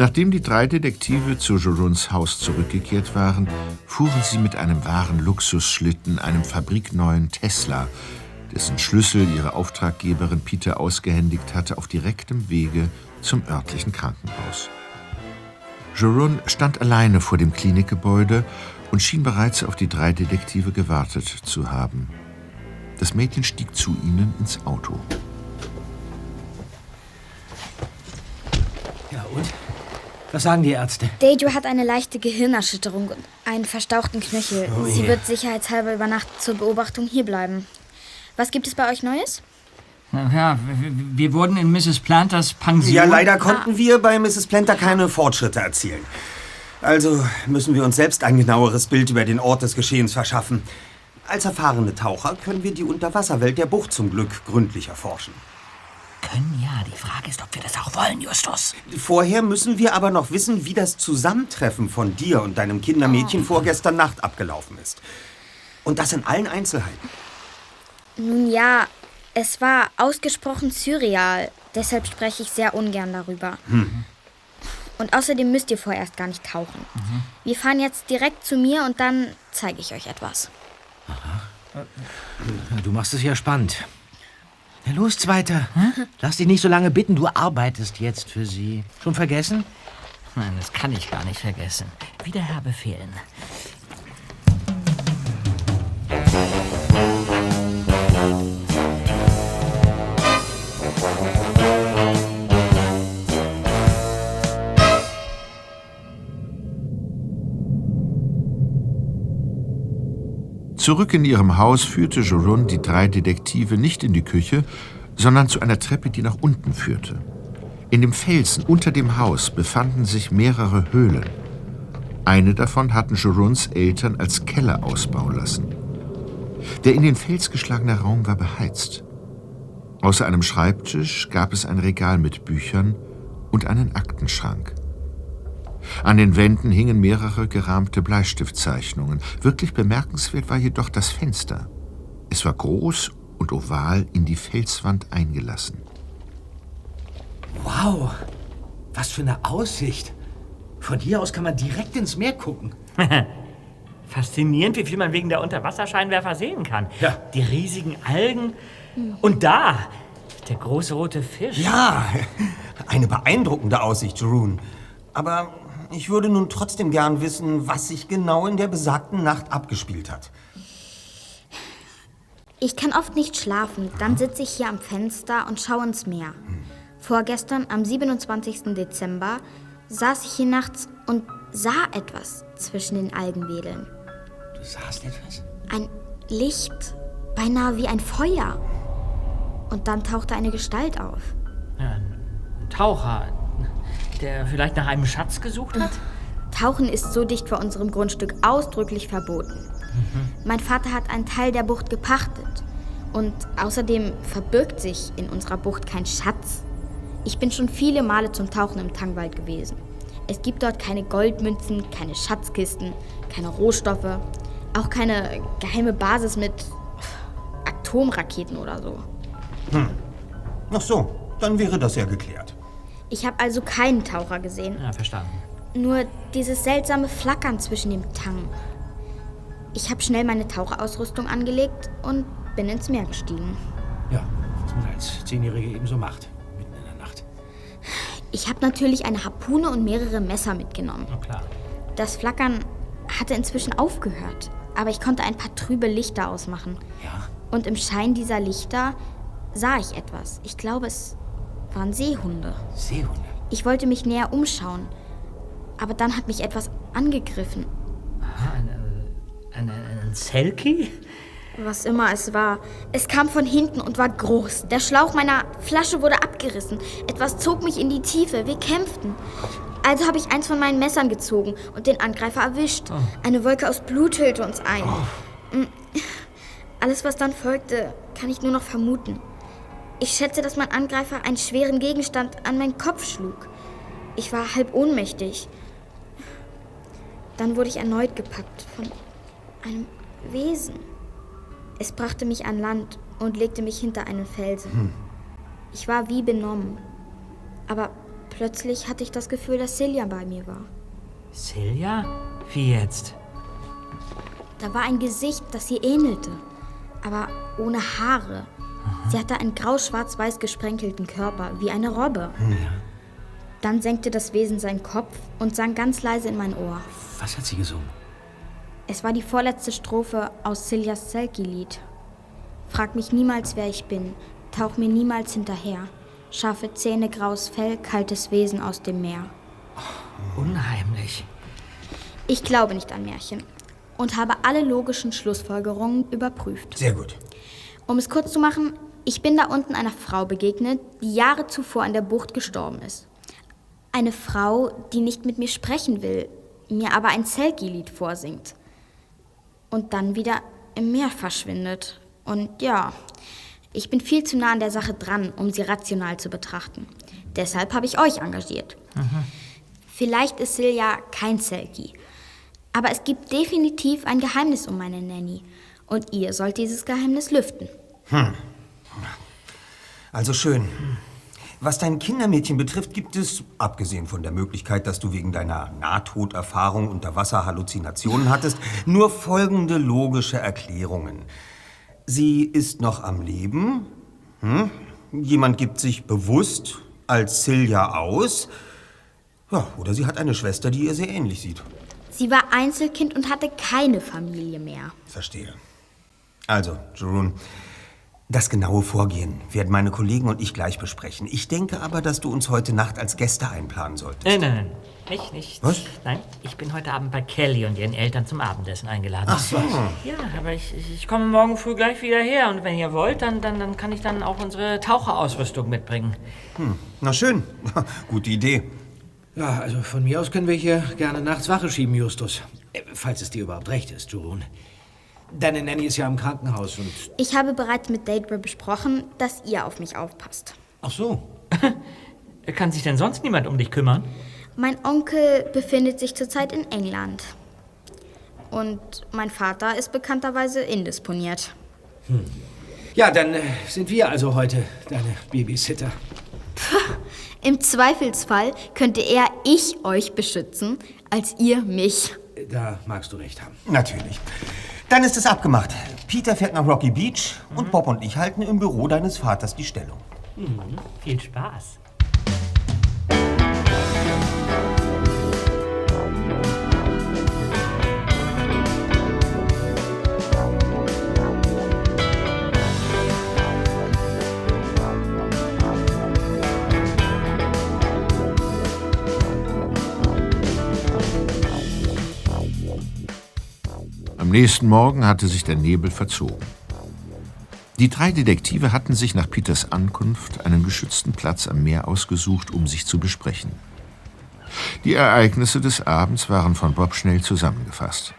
Nachdem die drei Detektive zu Jorons Haus zurückgekehrt waren, fuhren sie mit einem wahren Luxusschlitten, einem fabrikneuen Tesla, dessen Schlüssel ihre Auftraggeberin Peter ausgehändigt hatte, auf direktem Wege zum örtlichen Krankenhaus. Joron stand alleine vor dem Klinikgebäude und schien bereits auf die drei Detektive gewartet zu haben. Das Mädchen stieg zu ihnen ins Auto. Ja, und? Was sagen die Ärzte? Dejo hat eine leichte Gehirnerschütterung und einen verstauchten Knöchel. Oh Sie wird sicherheitshalber über Nacht zur Beobachtung hierbleiben. Was gibt es bei euch Neues? Ja, wir, wurden in Mrs. Planters Pension. Ja, leider konnten wir bei Mrs. Planter keine Fortschritte erzielen. Also müssen wir uns selbst ein genaueres Bild über den Ort des Geschehens verschaffen. Als erfahrene Taucher können wir die Unterwasserwelt der Bucht zum Glück gründlich erforschen. Können ja. Die Frage ist, ob wir das auch wollen, Justus. Vorher müssen wir aber noch wissen, wie das Zusammentreffen von dir und deinem Kindermädchen vorgestern Nacht abgelaufen ist. Und das in allen Einzelheiten. Nun ja, es war ausgesprochen surreal. Deshalb spreche ich sehr ungern darüber. Und außerdem müsst ihr vorerst gar nicht tauchen. Wir fahren jetzt direkt zu mir und dann zeige ich euch etwas. Ja, Du machst es ja spannend. Na los, Zweiter. Lass dich nicht so lange bitten, du arbeitest jetzt für sie. Schon vergessen? Nein, das kann ich gar nicht vergessen. Wie der Zurück in ihrem Haus führte Joron die drei Detektive nicht in die Küche, sondern zu einer Treppe, die nach unten führte. In dem Felsen unter dem Haus befanden sich mehrere Höhlen. Eine davon hatten Jorons Eltern als Keller ausbauen lassen. Der in den Fels geschlagene Raum war beheizt. Außer einem Schreibtisch gab es ein Regal mit Büchern und einen Aktenschrank. An den Wänden hingen mehrere gerahmte Bleistiftzeichnungen. Wirklich bemerkenswert war jedoch das Fenster. Es war groß und oval in die Felswand eingelassen. Wow, was für eine Aussicht. Von hier aus kann man direkt ins Meer gucken. Faszinierend, wie viel man wegen der Unterwasserscheinwerfer sehen kann. Ja. Die riesigen Algen. Und da, der große rote Fisch. Ja, eine beeindruckende Aussicht, Jeroen. Aber ich würde nun trotzdem gern wissen, was sich genau in der besagten Nacht abgespielt hat. Ich kann oft nicht schlafen. Dann sitze ich hier am Fenster und schaue ins Meer. Vorgestern, am 27. Dezember, saß ich hier nachts und sah etwas zwischen den Algenwedeln. Du sahst etwas? Ein Licht, beinahe wie ein Feuer. Und dann tauchte eine Gestalt auf. Ein Taucher, der vielleicht nach einem Schatz gesucht hat? Tauchen ist so dicht vor unserem Grundstück ausdrücklich verboten. Mein Vater hat einen Teil der Bucht gepachtet. Und außerdem verbirgt sich in unserer Bucht kein Schatz. Ich bin schon viele Male zum Tauchen im Tangwald gewesen. Es gibt dort keine Goldmünzen, keine Schatzkisten, keine Rohstoffe, auch keine geheime Basis mit Atomraketen oder so. Hm. Ach so, dann wäre das ja geklärt. Ich habe also keinen Taucher gesehen. Ja, verstanden. Nur dieses seltsame Flackern zwischen dem Tang. Ich habe schnell meine Taucherausrüstung angelegt und bin ins Meer gestiegen. Ja, was man als Zehnjährige eben so macht. Mitten in der Nacht. Ich habe natürlich eine Harpune und mehrere Messer mitgenommen. Na klar. Das Flackern hatte inzwischen aufgehört, aber ich konnte ein paar trübe Lichter ausmachen. Ja? Und im Schein dieser Lichter sah ich etwas. Ich glaube, es waren Seehunde. Seehunde? Ich wollte mich näher umschauen, aber dann hat mich etwas angegriffen. Aha, ein, ein, ein, ein Selkie? Was immer es war. Es kam von hinten und war groß. Der Schlauch meiner Flasche wurde abgerissen. Etwas zog mich in die Tiefe. Wir kämpften. Also habe ich eins von meinen Messern gezogen und den Angreifer erwischt. Eine Wolke aus Blut hüllte uns ein. Mm. Alles, was dann folgte, kann ich nur noch vermuten. Ich schätze, dass mein Angreifer einen schweren Gegenstand an meinen Kopf schlug. Ich war halb ohnmächtig. Dann wurde ich erneut gepackt von einem Wesen. Es brachte mich an Land und legte mich hinter einen Felsen. Ich war wie benommen. Aber plötzlich hatte ich das Gefühl, dass Celia bei mir war. Celia? Wie jetzt? Da war ein Gesicht, das ihr ähnelte, aber ohne Haare. Sie hatte einen grau-schwarz-weiß gesprenkelten Körper, wie eine Robbe. Dann senkte das Wesen seinen Kopf und sang ganz leise in mein Ohr. Was hat sie gesungen? Es war die vorletzte Strophe aus Celias Selkie-Lied. Frag mich niemals, wer ich bin, tauch mir niemals hinterher. Scharfe Zähne, graues Fell, kaltes Wesen aus dem Meer. Unheimlich. Ich glaube nicht an Märchen und habe alle logischen Schlussfolgerungen überprüft. Sehr gut. Um es kurz zu machen, ich bin da unten einer Frau begegnet, die Jahre zuvor in der Bucht gestorben ist. Eine Frau, die nicht mit mir sprechen will, mir aber ein Selkie-Lied vorsingt. Und dann wieder im Meer verschwindet. Und ja, ich bin viel zu nah an der Sache dran, um sie rational zu betrachten. Deshalb habe ich euch engagiert. Vielleicht ist Silja kein Selkie. Aber es gibt definitiv ein Geheimnis um meine Nanny. Und ihr sollt dieses Geheimnis lüften. Also schön. Was dein Kindermädchen betrifft, gibt es, abgesehen von der Möglichkeit, dass du wegen deiner Nahtoderfahrung unter Wasser Halluzinationen hattest, nur folgende logische Erklärungen. Sie ist noch am Leben. Hm? Jemand gibt sich bewusst als Silja aus. Ja, oder sie hat eine Schwester, die ihr sehr ähnlich sieht. Sie war Einzelkind und hatte keine Familie mehr. Verstehe. Also, Jerome, das genaue Vorgehen werden meine Kollegen und ich gleich besprechen. Ich denke aber, dass du uns heute Nacht als Gäste einplanen solltest. Nein, nein, nein. Nicht, nicht. Was? Nein, ich bin heute Abend bei Kelly und ihren Eltern zum Abendessen eingeladen. Ach so. Ja, aber ich, ich, komme morgen früh gleich wieder her und wenn ihr wollt, dann, dann, dann kann ich dann auch unsere Taucherausrüstung mitbringen. Hm. Na schön. Gute Idee. Ja, also von mir aus können wir hier gerne nachts Wache schieben, Justus. Äh, Falls es dir überhaupt recht ist, Jurun. Deine Nanny ist ja im Krankenhaus und... Ich habe bereits mit Deidre besprochen, dass ihr auf mich aufpasst. Ach so. Kann sich denn sonst niemand um dich kümmern? Mein Onkel befindet sich zurzeit in England. Und mein Vater ist bekannterweise indisponiert. Ja, dann äh, sind wir also heute deine Babysitter. Im Zweifelsfall könnte eher ich euch beschützen, als ihr mich. Da magst du recht haben. Natürlich. Dann ist es abgemacht. Peter fährt nach Rocky Beach und Bob und ich halten im Büro deines Vaters die Stellung. Mhm. Viel Spaß. Nächsten Morgen hatte sich der Nebel verzogen. Die drei Detektive hatten sich nach Peters Ankunft einen geschützten Platz am Meer ausgesucht, um sich zu besprechen. Die Ereignisse des Abends waren von Bob schnell zusammengefasst.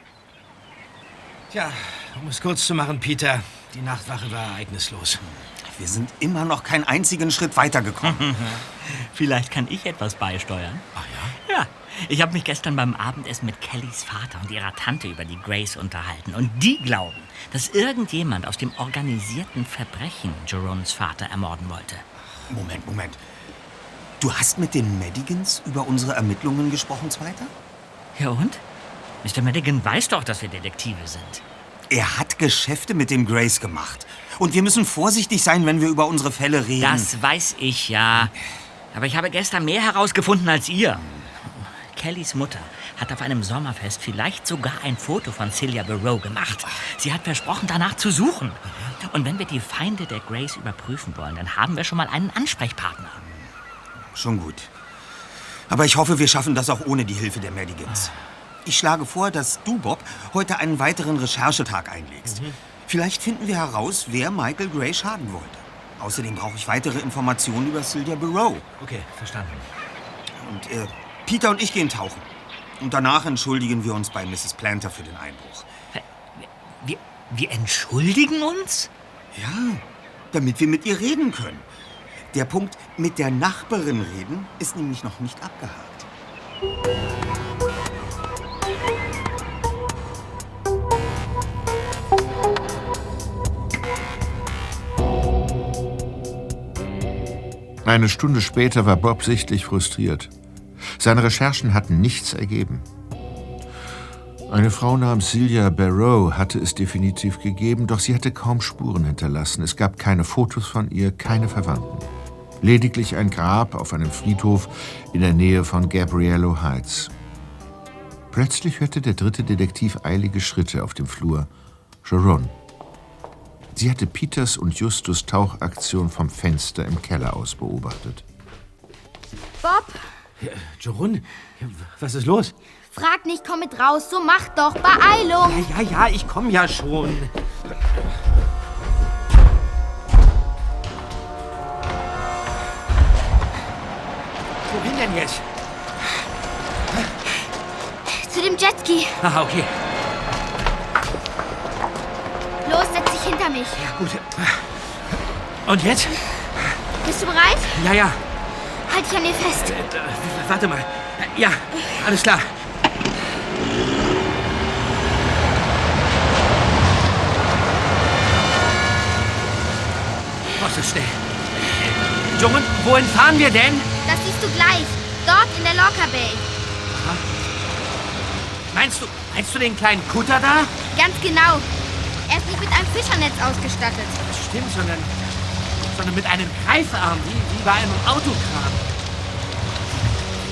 Tja, um es kurz zu machen, Peter, die Nachtwache war ereignislos. Wir sind immer noch keinen einzigen Schritt weitergekommen. Vielleicht kann ich etwas beisteuern. Ach ja? Ja. Ich habe mich gestern beim Abendessen mit Kellys Vater und ihrer Tante über die Grace unterhalten. Und die glauben, dass irgendjemand aus dem organisierten Verbrechen Jerons Vater ermorden wollte. Moment, Moment. Du hast mit den Madigans über unsere Ermittlungen gesprochen, Zweiter? Ja und? Mr. Madigan weiß doch, dass wir Detektive sind. Er hat Geschäfte mit dem Grace gemacht. Und wir müssen vorsichtig sein, wenn wir über unsere Fälle reden. Das weiß ich ja. Aber ich habe gestern mehr herausgefunden als ihr. Kellys Mutter hat auf einem Sommerfest vielleicht sogar ein Foto von Celia Barrow gemacht. Sie hat versprochen, danach zu suchen. Und wenn wir die Feinde der Grace überprüfen wollen, dann haben wir schon mal einen Ansprechpartner. Schon gut. Aber ich hoffe, wir schaffen das auch ohne die Hilfe der Madigans. Ich schlage vor, dass du, Bob, heute einen weiteren Recherchetag einlegst. Vielleicht finden wir heraus, wer Michael Gray schaden wollte. Außerdem brauche ich weitere Informationen über Sylvia Barrow. Okay, verstanden. Und äh, Peter und ich gehen tauchen. Und danach entschuldigen wir uns bei Mrs. Planter für den Einbruch. Wir, wir entschuldigen uns? Ja, damit wir mit ihr reden können. Der Punkt mit der Nachbarin reden ist nämlich noch nicht abgehakt. Eine Stunde später war Bob sichtlich frustriert. Seine Recherchen hatten nichts ergeben. Eine Frau namens Celia Barrow hatte es definitiv gegeben, doch sie hatte kaum Spuren hinterlassen. Es gab keine Fotos von ihr, keine Verwandten. Lediglich ein Grab auf einem Friedhof in der Nähe von Gabriello Heights. Plötzlich hörte der dritte Detektiv eilige Schritte auf dem Flur. Sharon. Sie hatte Peters und Justus Tauchaktion vom Fenster im Keller aus beobachtet. Bob, Ja, Jorun, was ist los? frag nicht, komm mit raus. So mach doch. Beeilung. Ja, ja, ja, ich komme ja schon. Wohin denn jetzt? Zu dem Jetski. Ah, okay. Los, setz dich hinter mich. Ja, gut. Und jetzt? Bist du bereit? Ja, ja. Halt dich an mir fest. Äh, warte mal. Ja, alles klar. Was ist schnell? Jorun, wohin fahren wir denn? Das siehst du gleich. Dort in der Locker Bay. Meinst du, meinst du den kleinen Kutter da? Ganz genau. Er ist nicht mit einem Fischernetz ausgestattet. Das stimmt, sondern, sondern mit einem Greifarm, wie, wie bei einem Autokran.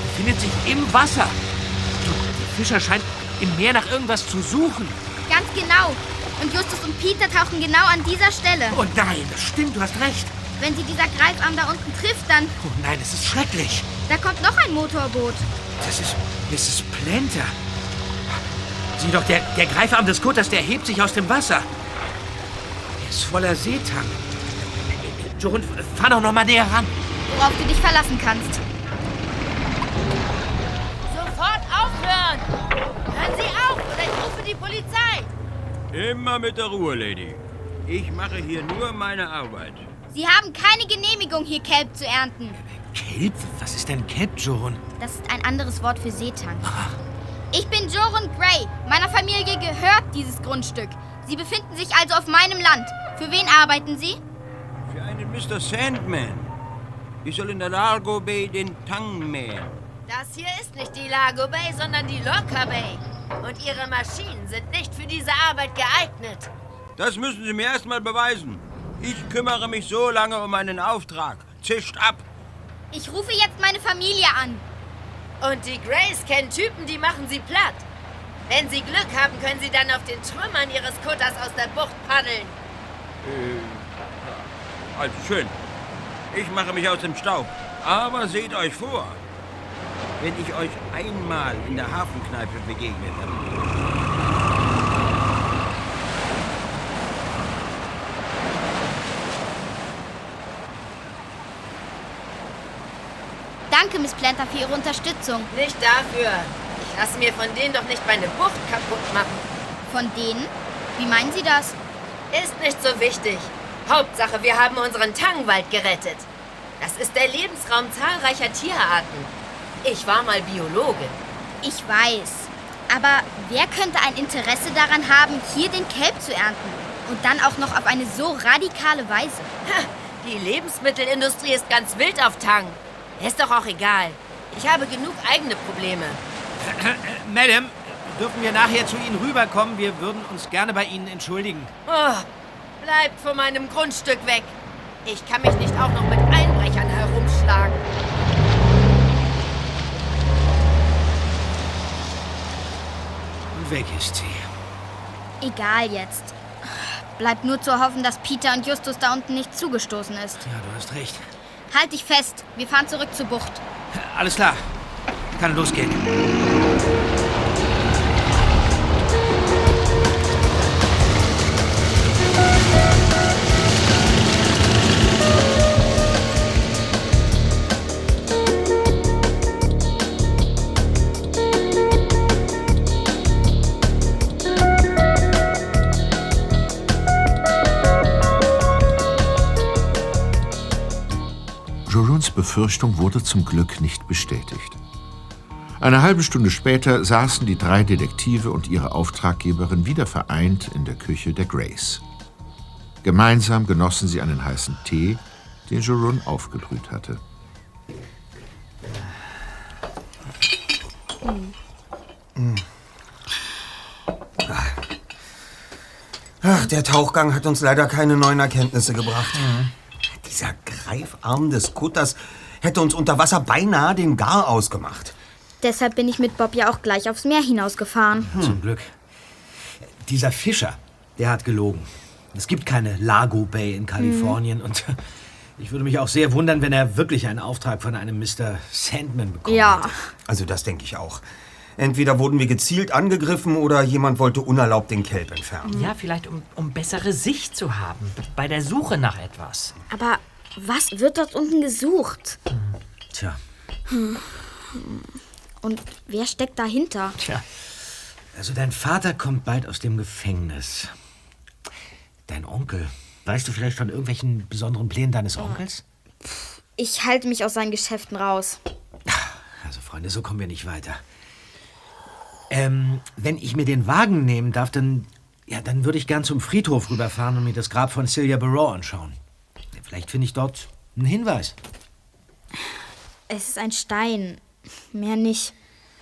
Befindet sich im Wasser. Der Fischer scheint im Meer nach irgendwas zu suchen. Ganz genau. Und Justus und Peter tauchen genau an dieser Stelle. Oh nein, das stimmt, du hast recht. Wenn sie dieser Greifarm da unten trifft, dann... Oh nein, das ist schrecklich. Da kommt noch ein Motorboot. Das ist, das ist Plenter. Sieh doch, der, der Greifarm des Kutters, der hebt sich aus dem Wasser. Er ist voller Seetang. Jorun, fahr doch noch mal näher ran. Worauf du dich verlassen kannst. Sofort aufhören! Hören Sie auf oder ich rufe die Polizei! Immer mit der Ruhe, Lady. Ich mache hier nur meine Arbeit. Sie haben keine Genehmigung, hier Kelp zu ernten. Kelp? Was ist denn Kelp, Jorun? Das ist ein anderes Wort für Seetang. Ich bin Jorun Gray. Meiner Familie gehört dieses Grundstück. Sie befinden sich also auf meinem Land. Für wen arbeiten Sie? Mr. Sandman. Ich soll in der Largo Bay den Tang mähen. Das hier ist nicht die Lago Bay, sondern die Locker Bay. Und Ihre Maschinen sind nicht für diese Arbeit geeignet. Das müssen Sie mir erst mal beweisen. Ich kümmere mich so lange um einen Auftrag. Zischt ab. Ich rufe jetzt meine Familie an. Und die Grays kennen Typen, die machen sie platt. Wenn sie Glück haben, können sie dann auf den Trümmern ihres Kutters aus der Bucht paddeln. Äh, also schön. Ich mache mich aus dem Staub. Aber seht euch vor. Wenn ich euch einmal in der Hafenkneipe begegnete. Danke, Miss Planter, für Ihre Unterstützung. Nicht dafür. Ich lasse mir von denen doch nicht meine Bucht kaputt machen. Von denen? Wie meinen Sie das? Ist nicht so wichtig. Hauptsache, wir haben unseren Tangwald gerettet. Das ist der Lebensraum zahlreicher Tierarten. Ich war mal Biologin. Ich weiß. Aber wer könnte ein Interesse daran haben, hier den Kelp zu ernten? Und dann auch noch auf eine so radikale Weise. Ha, die Lebensmittelindustrie ist ganz wild auf Tang. Ist doch auch egal. Ich habe genug eigene Probleme. Madame, dürfen wir nachher zu Ihnen rüberkommen? Wir würden uns gerne bei Ihnen entschuldigen. Oh, bleibt von meinem Grundstück weg. Ich kann mich nicht auch noch mit Einbrechern herumschlagen. Weg ist sie. Egal jetzt. Bleibt nur zu hoffen, dass Peter und Justus da unten nicht zugestoßen ist. Ja, du hast recht. Halt dich fest. Wir fahren zurück zur Bucht. Alles klar. Kann losgehen. Befürchtung wurde zum Glück nicht bestätigt. Eine halbe Stunde später saßen die drei Detektive und ihre Auftraggeberin wieder vereint in der Küche der Grace. Gemeinsam genossen sie einen heißen Tee, den Joron aufgebrüht hatte. Ach, der Tauchgang hat uns leider keine neuen Erkenntnisse gebracht. Dieser Greifarm des Kutters hätte uns unter Wasser beinahe den Gar ausgemacht. Deshalb bin ich mit Bob ja auch gleich aufs Meer hinausgefahren. Zum Glück. Dieser Fischer, der hat gelogen. Es gibt keine Lago Bay in Kalifornien und ich würde mich auch sehr wundern, wenn er wirklich einen Auftrag von einem Mr. Sandman bekommen Ja. hätte. Also das denke ich auch. Entweder wurden wir gezielt angegriffen oder jemand wollte unerlaubt den Kelp entfernen. Ja, vielleicht um, um bessere Sicht zu haben bei der Suche nach etwas. Aber was wird dort unten gesucht? Tja, Und wer steckt dahinter? Tja, also dein Vater kommt bald aus dem Gefängnis. Dein Onkel, weißt du vielleicht von irgendwelchen besonderen Plänen deines Onkels? Ich halte mich aus seinen Geschäften raus. Also Freunde, so kommen wir nicht weiter. Ähm, wenn ich mir den Wagen nehmen darf, dann, ja, dann würde ich gern zum Friedhof rüberfahren und mir das Grab von Celia Barrow anschauen. Vielleicht finde ich dort einen Hinweis. Es ist ein Stein. Mehr nicht.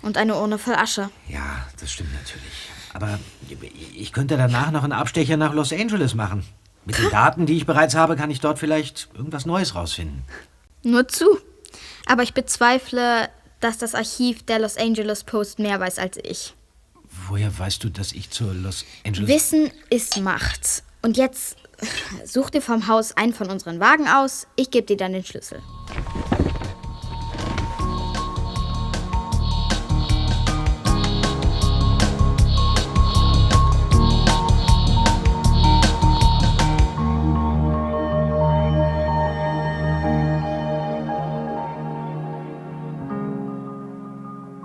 Und eine Urne voll Asche. Ja, das stimmt natürlich. Aber ich könnte danach noch einen Abstecher nach Los Angeles machen. Mit den Daten, die ich bereits habe, kann ich dort vielleicht irgendwas Neues rausfinden. Nur zu. Aber ich bezweifle, dass das Archiv der Los Angeles Post mehr weiß als ich. Woher weißt du, dass ich zur Los Angeles... Wissen ist Macht. Und jetzt such dir vom Haus einen von unseren Wagen aus. Ich gebe dir dann den Schlüssel.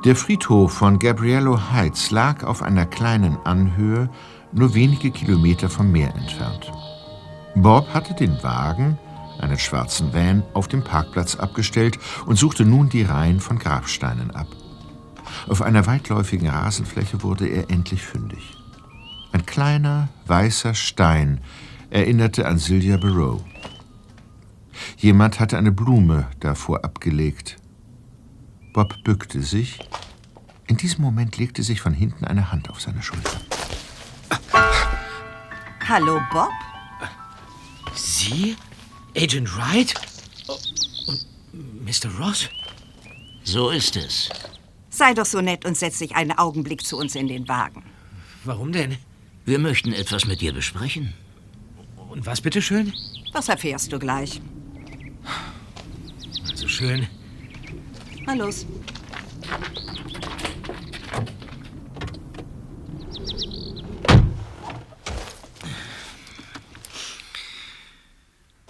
Der Friedhof von Gabriello Heights lag auf einer kleinen Anhöhe, nur wenige Kilometer vom Meer entfernt. Bob hatte den Wagen, einen schwarzen Van, auf dem Parkplatz abgestellt und suchte nun die Reihen von Grabsteinen ab. Auf einer weitläufigen Rasenfläche wurde er endlich fündig. Ein kleiner, weißer Stein erinnerte an Sylvia Barrow. Jemand hatte eine Blume davor abgelegt. Bob bückte sich. In diesem Moment legte sich von hinten eine Hand auf seine Schulter. Hallo, Bob? Sie? Agent Wright? Und Mr. Ross? So ist es. Sei doch so nett und setz dich einen Augenblick zu uns in den Wagen. Warum denn? Wir möchten etwas mit dir besprechen. Und was bitteschön? Das erfährst du gleich. Also schön. Na los.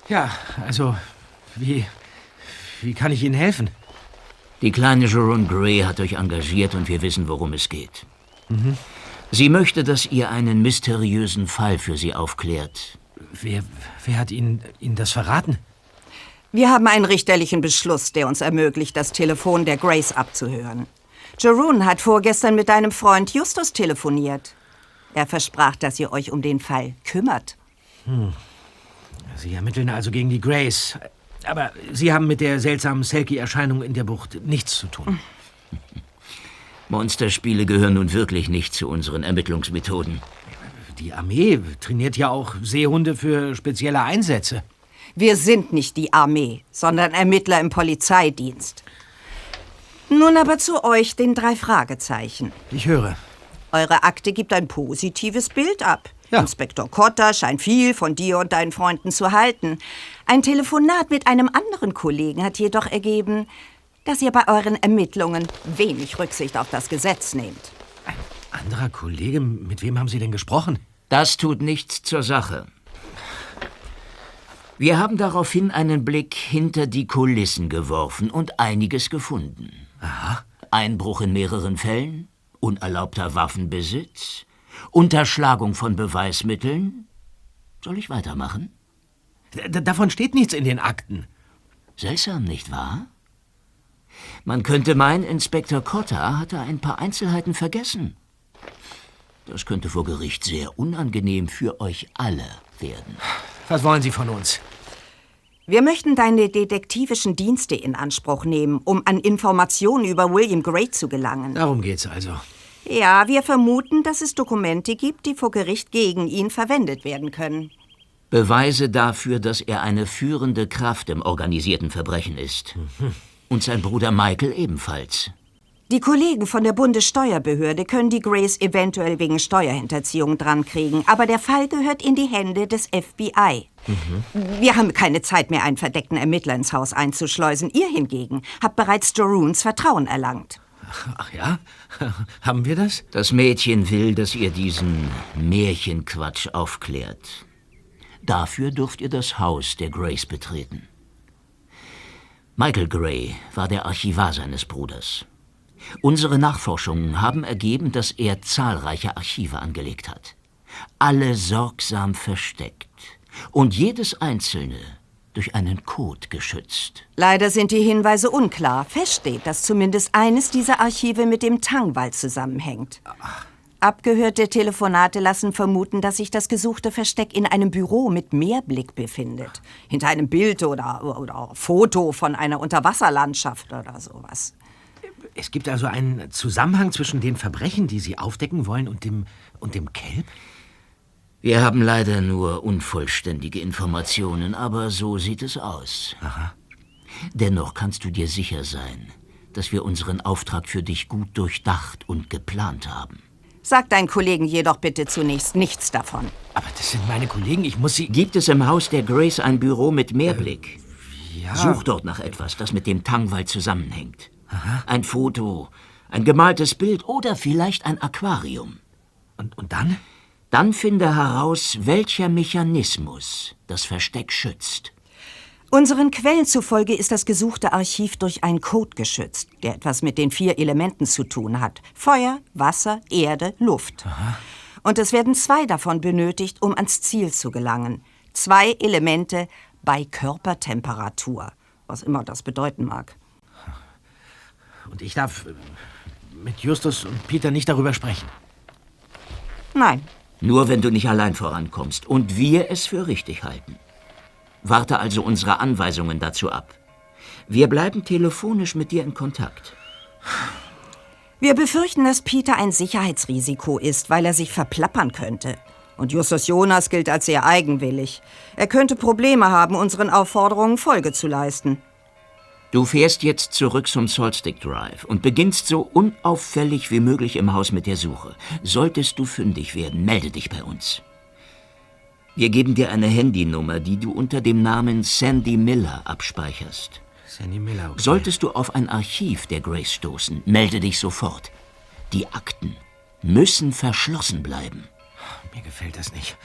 Ja, also, wie. Wie kann ich Ihnen helfen? Die kleine Jerome Gray hat euch engagiert und wir wissen, worum es geht. Mhm. Sie möchte, dass ihr einen mysteriösen Fall für sie aufklärt. Wer, wer hat Ihnen, Ihnen das verraten? Wir haben einen richterlichen Beschluss, der uns ermöglicht, das Telefon der Grace abzuhören. Jeroen hat vorgestern mit deinem Freund Justus telefoniert. Er versprach, dass ihr euch um den Fall kümmert. Hm. Sie ermitteln also gegen die Grace. Aber Sie haben mit der seltsamen Selkie-Erscheinung in der Bucht nichts zu tun. Monsterspiele gehören nun wirklich nicht zu unseren Ermittlungsmethoden. Die Armee trainiert ja auch Seehunde für spezielle Einsätze. Wir sind nicht die Armee, sondern Ermittler im Polizeidienst. Nun aber zu euch, den drei Fragezeichen. Ich höre. Eure Akte gibt ein positives Bild ab. Ja. Inspektor Cotter scheint viel von dir und deinen Freunden zu halten. Ein Telefonat mit einem anderen Kollegen hat jedoch ergeben, dass ihr bei euren Ermittlungen wenig Rücksicht auf das Gesetz nehmt. Ein anderer Kollege? Mit wem haben Sie denn gesprochen? Das tut nichts zur Sache. Wir haben daraufhin einen Blick hinter die Kulissen geworfen und einiges gefunden. Aha. Einbruch in mehreren Fällen, unerlaubter Waffenbesitz, Unterschlagung von Beweismitteln. Soll ich weitermachen? D davon steht nichts in den Akten. Seltsam, nicht wahr? Man könnte meinen, Inspektor Cotta hatte ein paar Einzelheiten vergessen. Das könnte vor Gericht sehr unangenehm für euch alle werden. Was wollen Sie von uns? Wir möchten deine detektivischen Dienste in Anspruch nehmen, um an Informationen über William Gray zu gelangen. Darum geht's also. Ja, wir vermuten, dass es Dokumente gibt, die vor Gericht gegen ihn verwendet werden können. Beweise dafür, dass er eine führende Kraft im organisierten Verbrechen ist. Mhm. Und sein Bruder Michael ebenfalls. Die Kollegen von der Bundessteuerbehörde können die Grace eventuell wegen Steuerhinterziehung drankriegen, aber der Fall gehört in die Hände des FBI. Mhm. Wir haben keine Zeit mehr, einen verdeckten Ermittler ins Haus einzuschleusen. Ihr hingegen habt bereits Jeroens Vertrauen erlangt. Ach ja? Haben wir das? Das Mädchen will, dass ihr diesen Märchenquatsch aufklärt. Dafür dürft ihr das Haus der Grace betreten. Michael Gray war der Archivar seines Bruders. Unsere Nachforschungen haben ergeben, dass er zahlreiche Archive angelegt hat. Alle sorgsam versteckt und jedes einzelne durch einen Code geschützt. Leider sind die Hinweise unklar. Fest steht, dass zumindest eines dieser Archive mit dem Tangwald zusammenhängt. Abgehörte Telefonate lassen vermuten, dass sich das gesuchte Versteck in einem Büro mit Meerblick befindet. Hinter einem Bild oder, oder Foto von einer Unterwasserlandschaft oder sowas. Es gibt also einen Zusammenhang zwischen den Verbrechen, die Sie aufdecken wollen, und dem, und dem Kelb? Wir haben leider nur unvollständige Informationen, aber so sieht es aus. Aha. Dennoch kannst du dir sicher sein, dass wir unseren Auftrag für dich gut durchdacht und geplant haben. Sag deinen Kollegen jedoch bitte zunächst nichts davon. Aber das sind meine Kollegen, ich muss sie... Gibt es im Haus der Grace ein Büro mit Mehrblick? Äh, ja... Such dort nach etwas, das mit dem Tangwald zusammenhängt. Aha. Ein Foto, ein gemaltes Bild oder vielleicht ein Aquarium. Und, und dann? Dann finde heraus, welcher Mechanismus das Versteck schützt. Unseren Quellen zufolge ist das gesuchte Archiv durch einen Code geschützt, der etwas mit den vier Elementen zu tun hat. Feuer, Wasser, Erde, Luft. Aha. Und es werden zwei davon benötigt, um ans Ziel zu gelangen. Zwei Elemente bei Körpertemperatur, was immer das bedeuten mag. Und ich darf äh, mit Justus und Peter nicht darüber sprechen. Nein. Nur wenn du nicht allein vorankommst und wir es für richtig halten. Warte also unsere Anweisungen dazu ab. Wir bleiben telefonisch mit dir in Kontakt. Wir befürchten, dass Peter ein Sicherheitsrisiko ist, weil er sich verplappern könnte. Und Justus Jonas gilt als sehr eigenwillig. Er könnte Probleme haben, unseren Aufforderungen Folge zu leisten. Du fährst jetzt zurück zum Saltstick Drive und beginnst so unauffällig wie möglich im Haus mit der Suche. Solltest du fündig werden, melde dich bei uns. Wir geben dir eine Handynummer, die du unter dem Namen Sandy Miller abspeicherst. Sandy Miller, okay. Solltest du auf ein Archiv der Grace stoßen, melde dich sofort. Die Akten müssen verschlossen bleiben. Mir gefällt das nicht.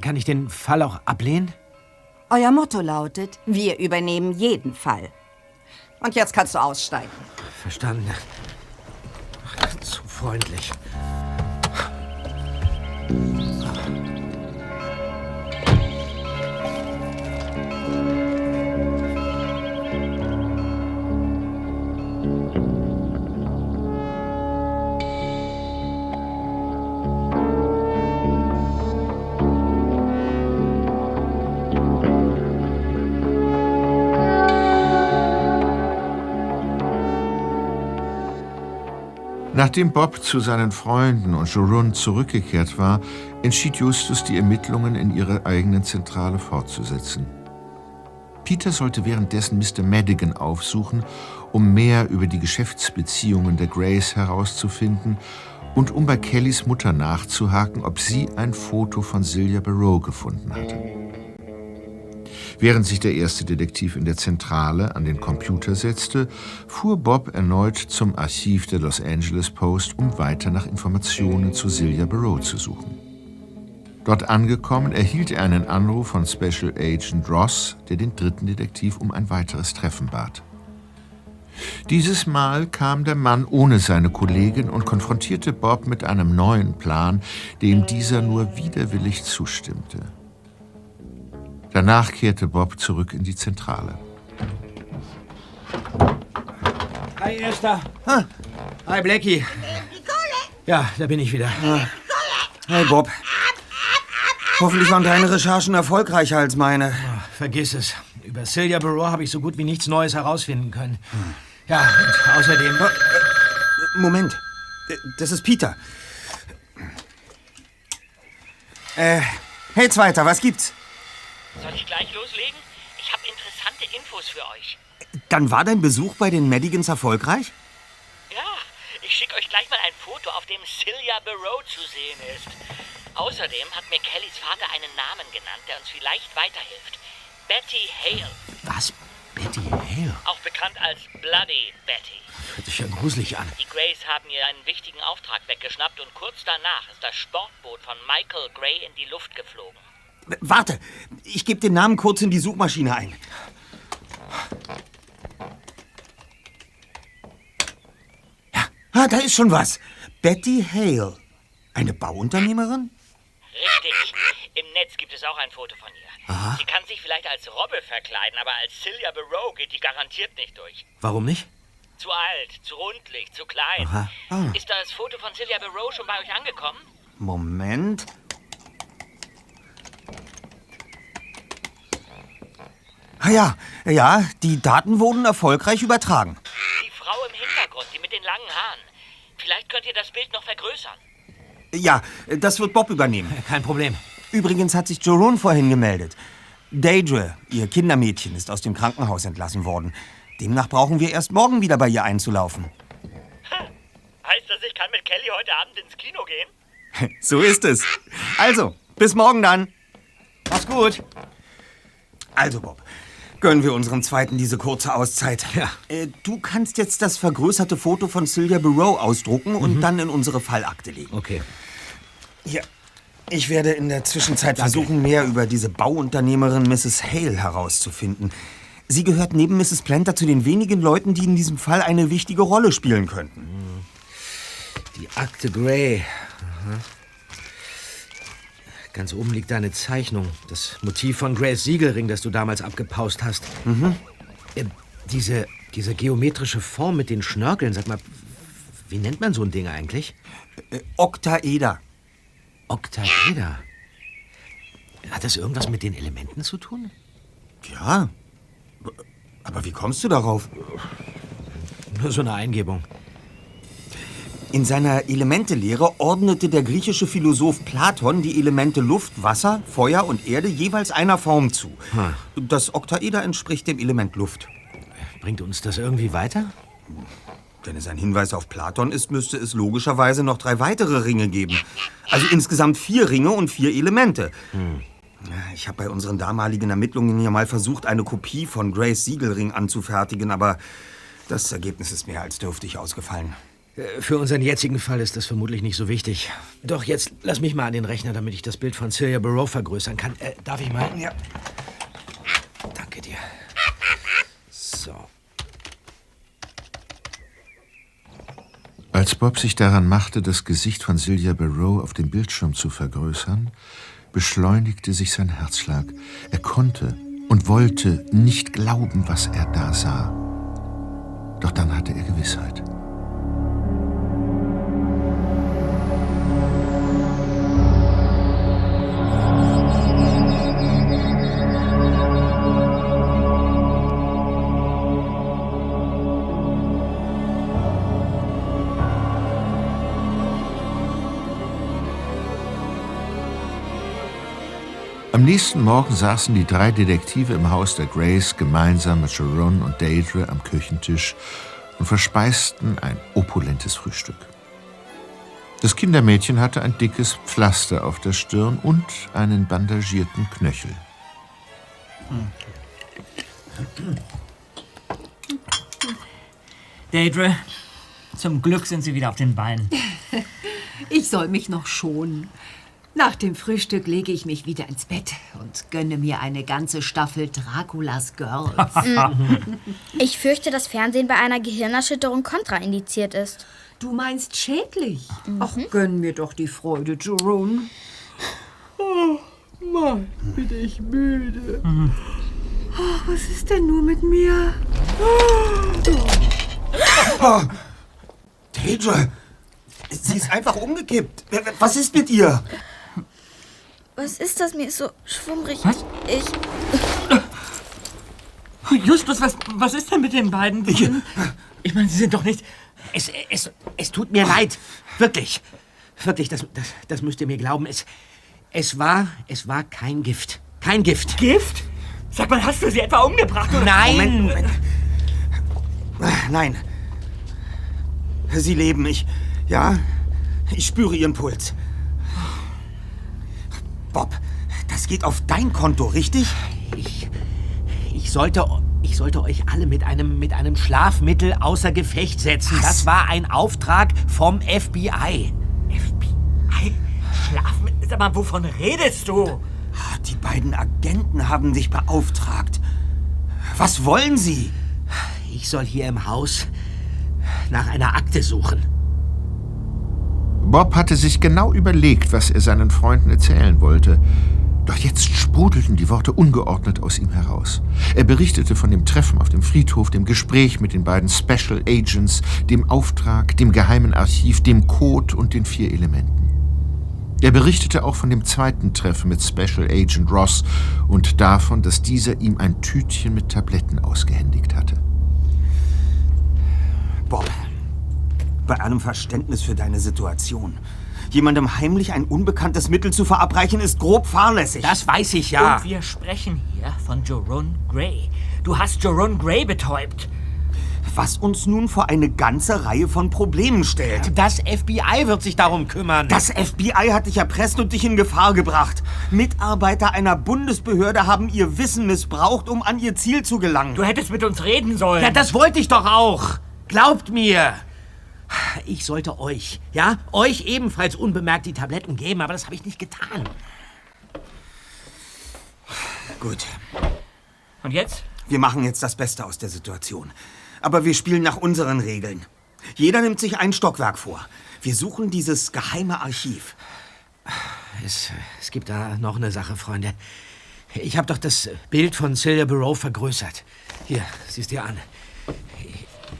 Kann ich den Fall auch ablehnen? Euer Motto lautet, wir übernehmen jeden Fall. Und jetzt kannst du aussteigen. Verstanden. Ach, zu freundlich. Nachdem Bob zu seinen Freunden und Jerome zurückgekehrt war, entschied Justus, die Ermittlungen in ihrer eigenen Zentrale fortzusetzen. Peter sollte währenddessen Mr. Madigan aufsuchen, um mehr über die Geschäftsbeziehungen der Grays herauszufinden und um bei Kellys Mutter nachzuhaken, ob sie ein Foto von Celia Barrow gefunden hatte. Während sich der erste Detektiv in der Zentrale an den Computer setzte, fuhr Bob erneut zum Archiv der Los Angeles Post, um weiter nach Informationen zu Celia Barrow zu suchen. Dort angekommen, erhielt er einen Anruf von Special Agent Ross, der den dritten Detektiv um ein weiteres Treffen bat. Dieses Mal kam der Mann ohne seine Kollegin und konfrontierte Bob mit einem neuen Plan, dem dieser nur widerwillig zustimmte. Danach kehrte Bob zurück in die Zentrale. Hi, Erster. Hi, Blackie. Ja, da bin ich wieder. Hey, Bob. Hoffentlich waren deine Recherchen erfolgreicher als meine. Vergiss es. Über Celia Barrow habe ich so gut wie nichts Neues herausfinden können. Ja, und außerdem... Moment. Das ist Peter. Äh, hey, Zweiter, was gibt's? Soll ich gleich loslegen? Ich habe interessante Infos für euch. Dann war dein Besuch bei den Madigans erfolgreich? Ja, ich schicke euch gleich mal ein Foto, auf dem Celia Barrow zu sehen ist. Außerdem hat mir Kellys Vater einen Namen genannt, der uns vielleicht weiterhilft. Betty Hale. Was? Betty Hale? Auch bekannt als Bloody Betty. Hört sich ja gruselig an. Die Grays haben ihr einen wichtigen Auftrag weggeschnappt und kurz danach ist das Sportboot von Michael Gray in die Luft geflogen. Warte, ich gebe den Namen kurz in die Suchmaschine ein. Ja, ah, da ist schon was. Betty Hale. Eine Bauunternehmerin? Richtig. Im Netz gibt es auch ein Foto von ihr. Aha. Sie kann sich vielleicht als Robbe verkleiden, aber als Celia Barrow geht die garantiert nicht durch. Warum nicht? Zu alt, zu rundlich, zu klein. Aha. Ah. Ist das Foto von Celia Barrow schon bei euch angekommen? Moment. Ja, ja, die Daten wurden erfolgreich übertragen. Die Frau im Hintergrund, die mit den langen Haaren. Vielleicht könnt ihr das Bild noch vergrößern. Ja, das wird Bob übernehmen. Kein Problem. Übrigens hat sich Jerome vorhin gemeldet. Deidre, ihr Kindermädchen, ist aus dem Krankenhaus entlassen worden. Demnach brauchen wir erst morgen wieder bei ihr einzulaufen. Heißt das, ich kann mit Kelly heute Abend ins Kino gehen? So ist es. Also, bis morgen dann. Mach's gut. Also, Bob, gönnen wir unserem Zweiten diese kurze Auszeit. Ja. Äh, du kannst jetzt das vergrößerte Foto von Celia Barrow ausdrucken und dann in unsere Fallakte legen. Okay. Hier. Ich werde in der Zwischenzeit versuchen, mehr über diese Bauunternehmerin Mrs. Hale herauszufinden. Sie gehört neben Mrs. Planter zu den wenigen Leuten, die in diesem Fall eine wichtige Rolle spielen könnten. Die Akte Grey. Aha. Ganz oben liegt deine Zeichnung. Das Motiv von Grace Siegelring, das du damals abgepaust hast. Mhm. Äh, diese, diese geometrische Form mit den Schnörkeln, sag mal, wie nennt man so ein Ding eigentlich? Äh, Oktaeder. Oktaeder. Hat das irgendwas mit den Elementen zu tun? Ja. Aber wie kommst du darauf? Nur so eine Eingebung. In seiner Elementelehre ordnete der griechische Philosoph Platon die Elemente Luft, Wasser, Feuer und Erde jeweils einer Form zu. Das Oktaeder entspricht dem Element Luft. Bringt uns das irgendwie weiter? Wenn es ein Hinweis auf Platon ist, müsste es logischerweise noch drei weitere Ringe geben. Also insgesamt vier Ringe und vier Elemente. Ja, Ich habe bei unseren damaligen Ermittlungen ja mal versucht, eine Kopie von Grace Siegelring anzufertigen, aber das Ergebnis ist mehr als dürftig ausgefallen. Äh, Für unseren jetzigen Fall ist das vermutlich nicht so wichtig. Doch, jetzt lass mich mal an den Rechner, damit ich das Bild von Celia Barrow vergrößern kann. Äh, darf ich mal? Ja. Danke dir. So. Als Bob sich daran machte, das Gesicht von Silja Barrow auf dem Bildschirm zu vergrößern, beschleunigte sich sein Herzschlag. Er konnte und wollte nicht glauben, was er da sah. Doch dann hatte er Gewissheit. Am nächsten Morgen saßen die drei Detektive im Haus der Grays gemeinsam mit Sharon und Deidre am Küchentisch und verspeisten ein opulentes Frühstück. Das Kindermädchen hatte ein dickes Pflaster auf der Stirn und einen bandagierten Knöchel. Deidre, zum Glück sind Sie wieder auf den Beinen. Ich soll mich noch schonen. Nach dem Frühstück lege ich mich wieder ins Bett und gönne mir eine ganze Staffel Draculas Girls. Ich fürchte, dass Fernsehen bei einer Gehirnerschütterung kontraindiziert ist. Du meinst schädlich? Ach, gönn mir doch die Freude, Jerome. Oh, Mann, bin ich müde. Ach, was ist denn nur mit mir? Oh, Deidre, sie ist einfach umgekippt. Was ist mit ihr? Was ist das? Mir ist so schwummrig. Was? Ich. Justus, was, was ist denn mit den beiden? Ich, ich meine, Sie sind doch nicht... Es, es, es tut mir leid. Wirklich. Wirklich, das, das, das müsst ihr mir glauben. Es, es, war, es war kein Gift. Kein Gift. Gift? Sag mal, hast du sie etwa umgebracht? Oder? Nein. Moment, Moment. Nein. Sie leben. Ich. Ja, ich spüre Ihren Puls. Bob, das geht auf dein Konto, richtig? Ich, ich, sollte, ich sollte euch alle mit einem, mit einem Schlafmittel außer Gefecht setzen. Was? Das war ein Auftrag vom FBI. FBI? Schlafmittel? Sag mal, wovon redest du? Ah, Die beiden Agenten haben dich beauftragt. Was wollen sie? Ich soll hier im Haus nach einer Akte suchen. Bob hatte sich genau überlegt, was er seinen Freunden erzählen wollte. Doch jetzt sprudelten die Worte ungeordnet aus ihm heraus. Er berichtete von dem Treffen auf dem Friedhof, dem Gespräch mit den beiden Special Agents, dem Auftrag, dem geheimen Archiv, dem Code und den vier Elementen. Er berichtete auch von dem zweiten Treffen mit Special Agent Ross und davon, dass dieser ihm ein Tütchen mit Tabletten ausgehändigt hatte. Bob, bei allem Verständnis für deine Situation. Jemandem heimlich ein unbekanntes Mittel zu verabreichen, ist grob fahrlässig. Das weiß ich ja. Und wir sprechen hier von Jerome Gray. Du hast Jerome Gray betäubt. Was uns nun vor eine ganze Reihe von Problemen stellt. Das FBI wird sich darum kümmern. Das FBI hat dich erpresst und dich in Gefahr gebracht. Mitarbeiter einer Bundesbehörde haben ihr Wissen missbraucht, um an ihr Ziel zu gelangen. Du hättest mit uns reden sollen. Ja, das wollte ich doch auch. Glaubt mir. Ich sollte euch, ja, euch ebenfalls unbemerkt die Tabletten geben, aber das habe ich nicht getan. Gut, Und jetzt? wir machen jetzt das Beste aus der Situation. Aber wir spielen nach unseren Regeln. Jeder nimmt sich ein Stockwerk vor. Wir suchen dieses geheime Archiv. Es, es gibt da noch eine Sache, Freunde. Ich habe doch das Bild von Celia Barrow vergrößert. Hier, siehst dir an.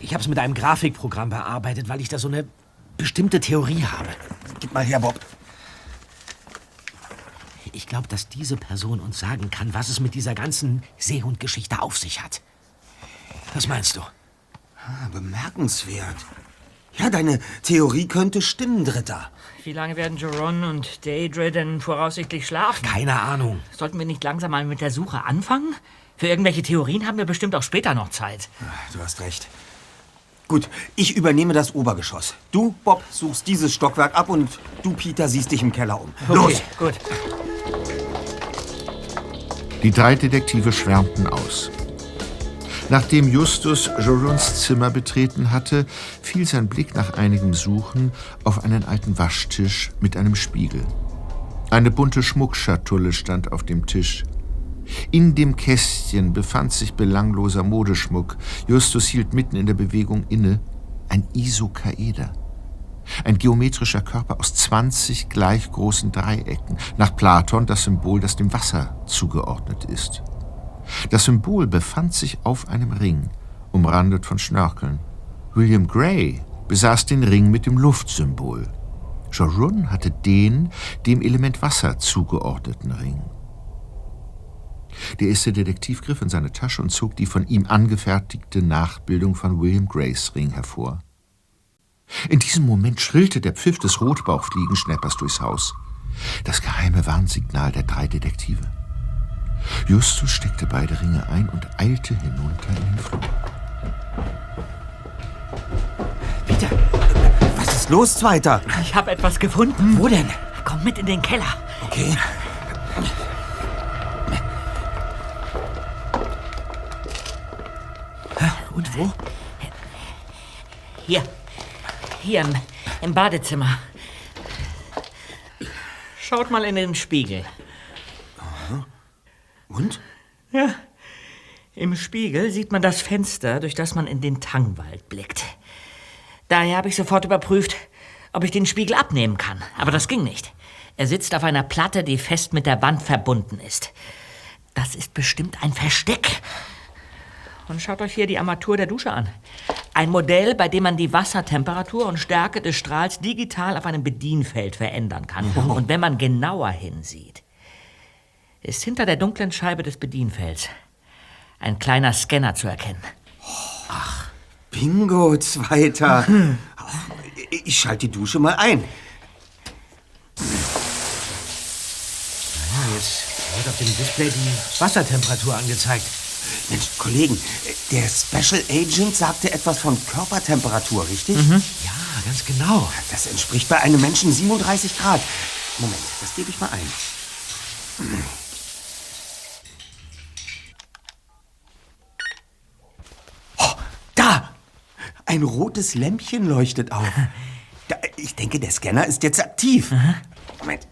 Ich habe es mit einem Grafikprogramm bearbeitet, weil ich da so eine bestimmte Theorie habe. Gib mal her, Bob. Ich glaube, dass diese Person uns sagen kann, was es mit dieser ganzen Seehundgeschichte auf sich hat. Was meinst du? Ah, bemerkenswert. Ja, deine Theorie könnte stimmen, Dritter. Wie lange werden Jerome und Deidre denn voraussichtlich schlafen? Keine Ahnung. Sollten wir nicht langsam mal mit der Suche anfangen? Für irgendwelche Theorien haben wir bestimmt auch später noch Zeit. Du hast recht. Gut, ich übernehme das Obergeschoss. Du, Bob, suchst dieses Stockwerk ab und du, Peter, siehst dich im Keller um. Los! gut. Die drei Detektive schwärmten aus. Nachdem Justus Jorons Zimmer betreten hatte, fiel sein Blick nach einigem Suchen auf einen alten Waschtisch mit einem Spiegel. Eine bunte Schmuckschatulle stand auf dem Tisch. In dem Kästchen befand sich belangloser Modeschmuck. Justus hielt mitten in der Bewegung inne. Ein Isokaeder. Ein geometrischer Körper aus 20 gleich großen Dreiecken, nach Platon das Symbol, das dem Wasser zugeordnet ist. Das Symbol befand sich auf einem Ring, umrandet von Schnörkeln. William Gray besaß den Ring mit dem Luftsymbol. Jorun hatte den dem Element Wasser zugeordneten Ring. Der erste Detektiv griff in seine Tasche und zog die von ihm angefertigte Nachbildung von William Grays Ring hervor. In diesem Moment schrillte der Pfiff des Rotbauchfliegenschnappers durchs Haus. Das geheime Warnsignal der drei Detektive. Justus steckte beide Ringe ein und eilte hinunter in den Flur. Peter, was ist los, Zweiter? Ich habe etwas gefunden. Wo denn? Komm mit in den Keller. Okay. Und wo? Hier. Hier im, im Badezimmer. Schaut mal in den Spiegel. Und? Ja. Im Spiegel sieht man das Fenster, durch das man in den Tangwald blickt. Daher habe ich sofort überprüft, ob ich den Spiegel abnehmen kann. Aber das ging nicht. Er sitzt auf einer Platte, die fest mit der Wand verbunden ist. Das ist bestimmt ein Versteck. Und schaut euch hier die Armatur der Dusche an. Ein Modell, bei dem man die Wassertemperatur und Stärke des Strahls digital auf einem Bedienfeld verändern kann. Und wenn man genauer hinsieht, ist hinter der dunklen Scheibe des Bedienfelds ein kleiner Scanner zu erkennen. Bingo, Zweiter. Ich schalte die Dusche mal ein. Ja, jetzt wird auf dem Display die Wassertemperatur angezeigt. Mensch, Kollegen, der Special Agent sagte etwas von Körpertemperatur, richtig? Ja, ganz genau. Das entspricht bei einem Menschen 37 Grad. Moment, das gebe ich mal ein. Oh, da! Ein rotes Lämpchen leuchtet auf. Da, ich denke, der Scanner ist jetzt aktiv. Moment.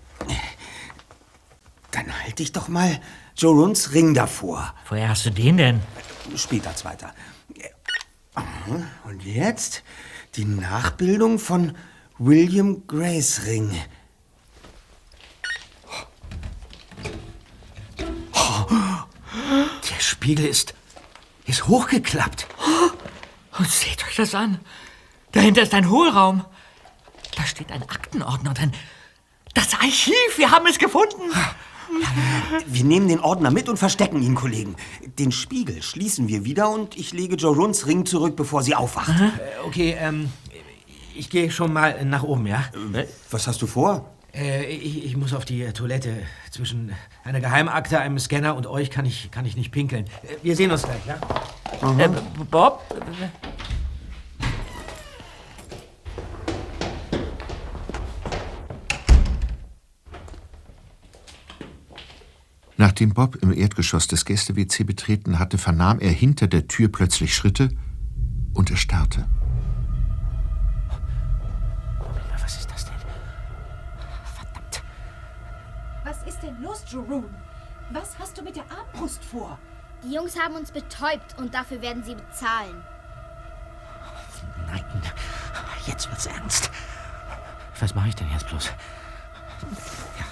Dann halte ich doch mal Joruns Ring davor. Woher hast du den denn? Später, Zweiter. Und jetzt die Nachbildung von William Grays Ring. Der Spiegel ist, ist hochgeklappt. Und seht euch das an. Dahinter ist ein Hohlraum. Da steht ein Aktenordner drin. Das Archiv, wir haben es gefunden. Wir nehmen den Ordner mit und verstecken ihn, Kollegen. Den Spiegel schließen wir wieder und ich lege Joruns Ring zurück, bevor sie aufwacht. Äh, Okay, ähm, ich gehe schon mal nach oben, ja? Was hast du vor? Äh, ich, ich muss auf die äh, Toilette. Zwischen einer Geheimakte, einem Scanner und euch kann ich, kann ich nicht pinkeln. Äh, Wir sehen uns gleich, ja? Äh, Bob? Nachdem Bob im Erdgeschoss des Gäste-WC betreten hatte, vernahm er hinter der Tür plötzlich Schritte und erstarrte. Was ist das denn? Was ist denn los, Jerome? Was hast du mit der Armbrust vor? Die Jungs haben uns betäubt und dafür werden sie bezahlen. Nein, jetzt wird's ernst. Was mache ich denn jetzt bloß? Ja.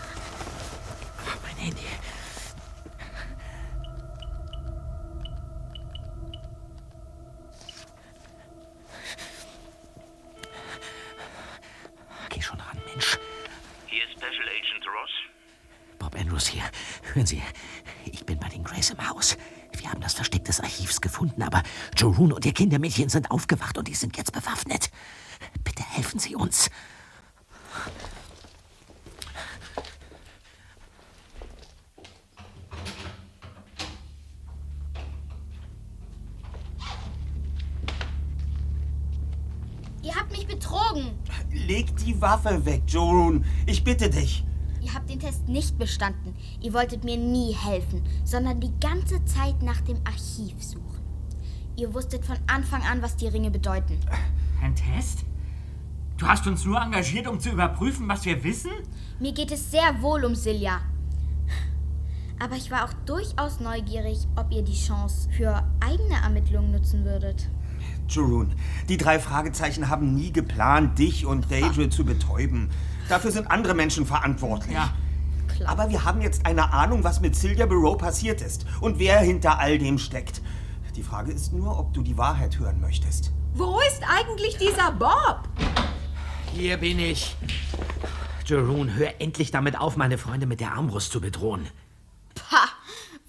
Mein Handy. Mensch. Hier ist Special Agent Ross. Bob Andrews hier. Hören Sie, ich bin bei den Grays im Haus. Wir haben das Versteck des Archivs gefunden, aber Jorun und ihr Kindermädchen sind aufgewacht und die sind jetzt bewaffnet. Bitte helfen Sie uns. Ihr habt mich betrogen. Leg die Waffe weg, Jorun. Ich bitte dich. Ihr habt den Test nicht bestanden. Ihr wolltet mir nie helfen, sondern die ganze Zeit nach dem Archiv suchen. Ihr wusstet von Anfang an, was die Ringe bedeuten. Ein Test? Du hast uns nur engagiert, um zu überprüfen, was wir wissen? Mir geht es sehr wohl um Silja. Aber ich war auch durchaus neugierig, ob ihr die Chance für eigene Ermittlungen nutzen würdet. Jerun, die drei Fragezeichen haben nie geplant, dich und Deidre zu betäuben. Dafür sind andere Menschen verantwortlich. Ja. Aber wir haben jetzt eine Ahnung, was mit Celia Barrow passiert ist und wer hinter all dem steckt. Die Frage ist nur, ob du die Wahrheit hören möchtest. Wo ist eigentlich dieser Bob? Hier bin ich. Jeroen, hör endlich damit auf, meine Freunde mit der Armbrust zu bedrohen. Pah,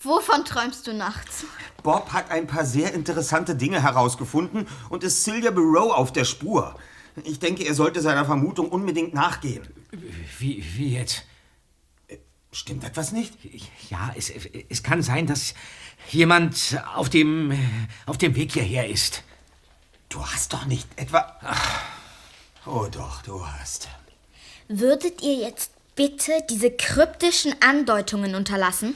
wovon träumst du nachts? Bob hat ein paar sehr interessante Dinge herausgefunden und ist Celia Barrow auf der Spur. Ich denke, er sollte seiner Vermutung unbedingt nachgehen. Wie, wie jetzt? Stimmt etwas nicht? Ja, es, es kann sein, dass jemand auf dem, auf dem Weg hierher ist. Du hast doch nicht etwa... Ach. Oh doch, du hast. Würdet ihr jetzt bitte diese kryptischen Andeutungen unterlassen?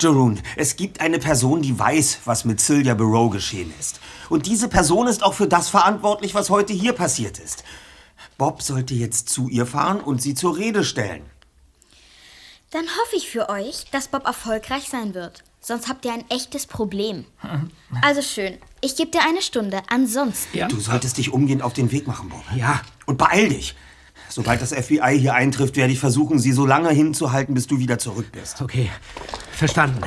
Jeroen, es gibt eine Person, die weiß, was mit Celia Barrow geschehen ist. Und diese Person ist auch für das verantwortlich, was heute hier passiert ist. Bob sollte jetzt zu ihr fahren und sie zur Rede stellen. Dann hoffe ich für euch, dass Bob erfolgreich sein wird. Sonst habt ihr ein echtes Problem. Also schön. Ich gebe dir eine Stunde. Ansonsten. Ja. Du solltest dich umgehend auf den Weg machen, Bob. Ja. Und beeil dich. Sobald das FBI hier eintrifft, werde ich versuchen, sie so lange hinzuhalten, bis du wieder zurück bist. Okay. Verstanden.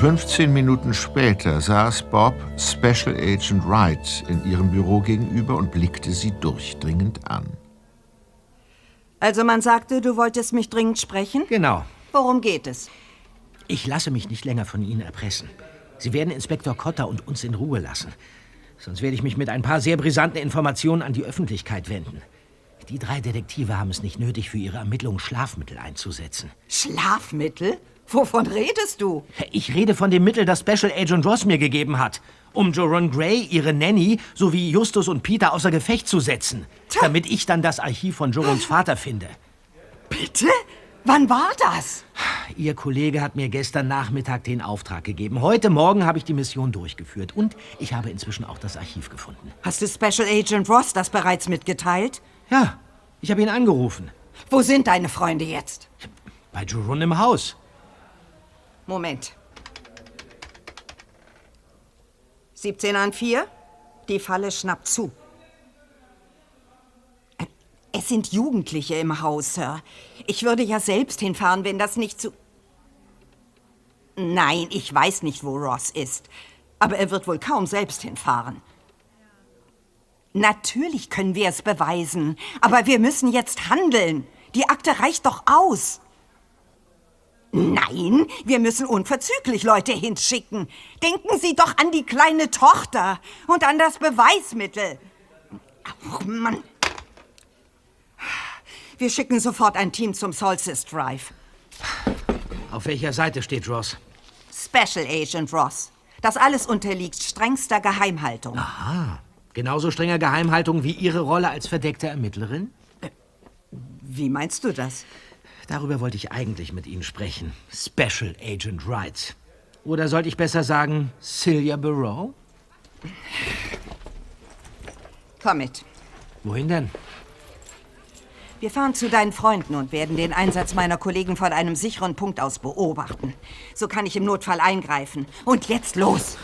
15 Minuten später saß Bob Special Agent Wright in ihrem Büro gegenüber und blickte sie durchdringend an. Also man sagte, du wolltest mich dringend sprechen? Genau. Worum geht es? Ich lasse mich nicht länger von Ihnen erpressen. Sie werden Inspektor Cotter und uns in Ruhe lassen. Sonst werde ich mich mit ein paar sehr brisanten Informationen an die Öffentlichkeit wenden. Die drei Detektive haben es nicht nötig, für ihre Ermittlungen Schlafmittel einzusetzen. Schlafmittel? Wovon redest du? Ich rede von dem Mittel, das Special Agent Ross mir gegeben hat, um Joron Gray, ihre Nanny, sowie Justus und Peter außer Gefecht zu setzen, Tja. damit ich dann das Archiv von Jorons Vater finde. Bitte? Wann war das? Ihr Kollege hat mir gestern Nachmittag den Auftrag gegeben. Heute Morgen habe ich die Mission durchgeführt und ich habe inzwischen auch das Archiv gefunden. Hast du Special Agent Ross das bereits mitgeteilt? Ja, ich habe ihn angerufen. Wo sind deine Freunde jetzt? Bei Joron im Haus. Moment. 17 an 4. Die Falle schnappt zu. Es sind Jugendliche im Haus, Sir. Ich würde ja selbst hinfahren, wenn das nicht zu... Nein, ich weiß nicht, wo Ross ist. Aber er wird wohl kaum selbst hinfahren. Natürlich können wir es beweisen, aber wir müssen jetzt handeln. Die Akte reicht doch aus. Nein, wir müssen unverzüglich Leute hinschicken. Denken Sie doch an die kleine Tochter und an das Beweismittel. Ach, Mann. Wir schicken sofort ein Team zum Solstice Drive. Auf welcher Seite steht Ross? Special Agent Ross. Das alles unterliegt strengster Geheimhaltung. Aha. Genauso strenger Geheimhaltung wie Ihre Rolle als verdeckte Ermittlerin? Wie meinst du das? Darüber wollte ich eigentlich mit Ihnen sprechen. Special Agent Wright. Oder sollte ich besser sagen, Celia Barrow? Komm mit. Wohin denn? Wir fahren zu deinen Freunden und werden den Einsatz meiner Kollegen von einem sicheren Punkt aus beobachten. So kann ich im Notfall eingreifen. Und jetzt los!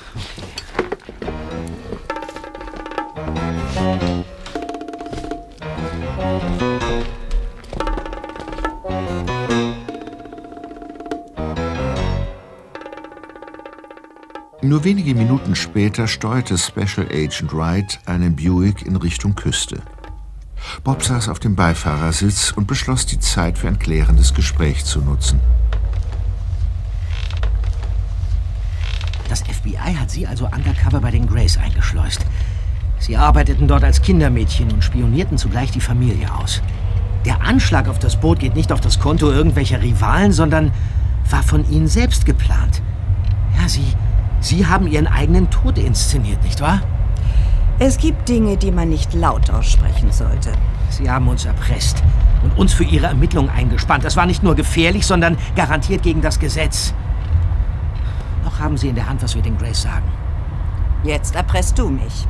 Nur wenige Minuten später steuerte Special Agent Wright einen Buick in Richtung Küste. Bob saß auf dem Beifahrersitz und beschloss, die Zeit für ein klärendes Gespräch zu nutzen. Das FBI hat Sie also undercover bei den Grays eingeschleust. Sie arbeiteten dort als Kindermädchen und spionierten zugleich die Familie aus. Der Anschlag auf das Boot geht nicht auf das Konto irgendwelcher Rivalen, sondern war von Ihnen selbst geplant. Ja, Sie Sie haben Ihren eigenen Tod inszeniert, nicht wahr? Es gibt Dinge, die man nicht laut aussprechen sollte. Sie haben uns erpresst und uns für ihre Ermittlungen eingespannt. Das war nicht nur gefährlich, sondern garantiert gegen das Gesetz. Noch haben sie in der Hand, was wir den Grace sagen. Jetzt erpresst du mich.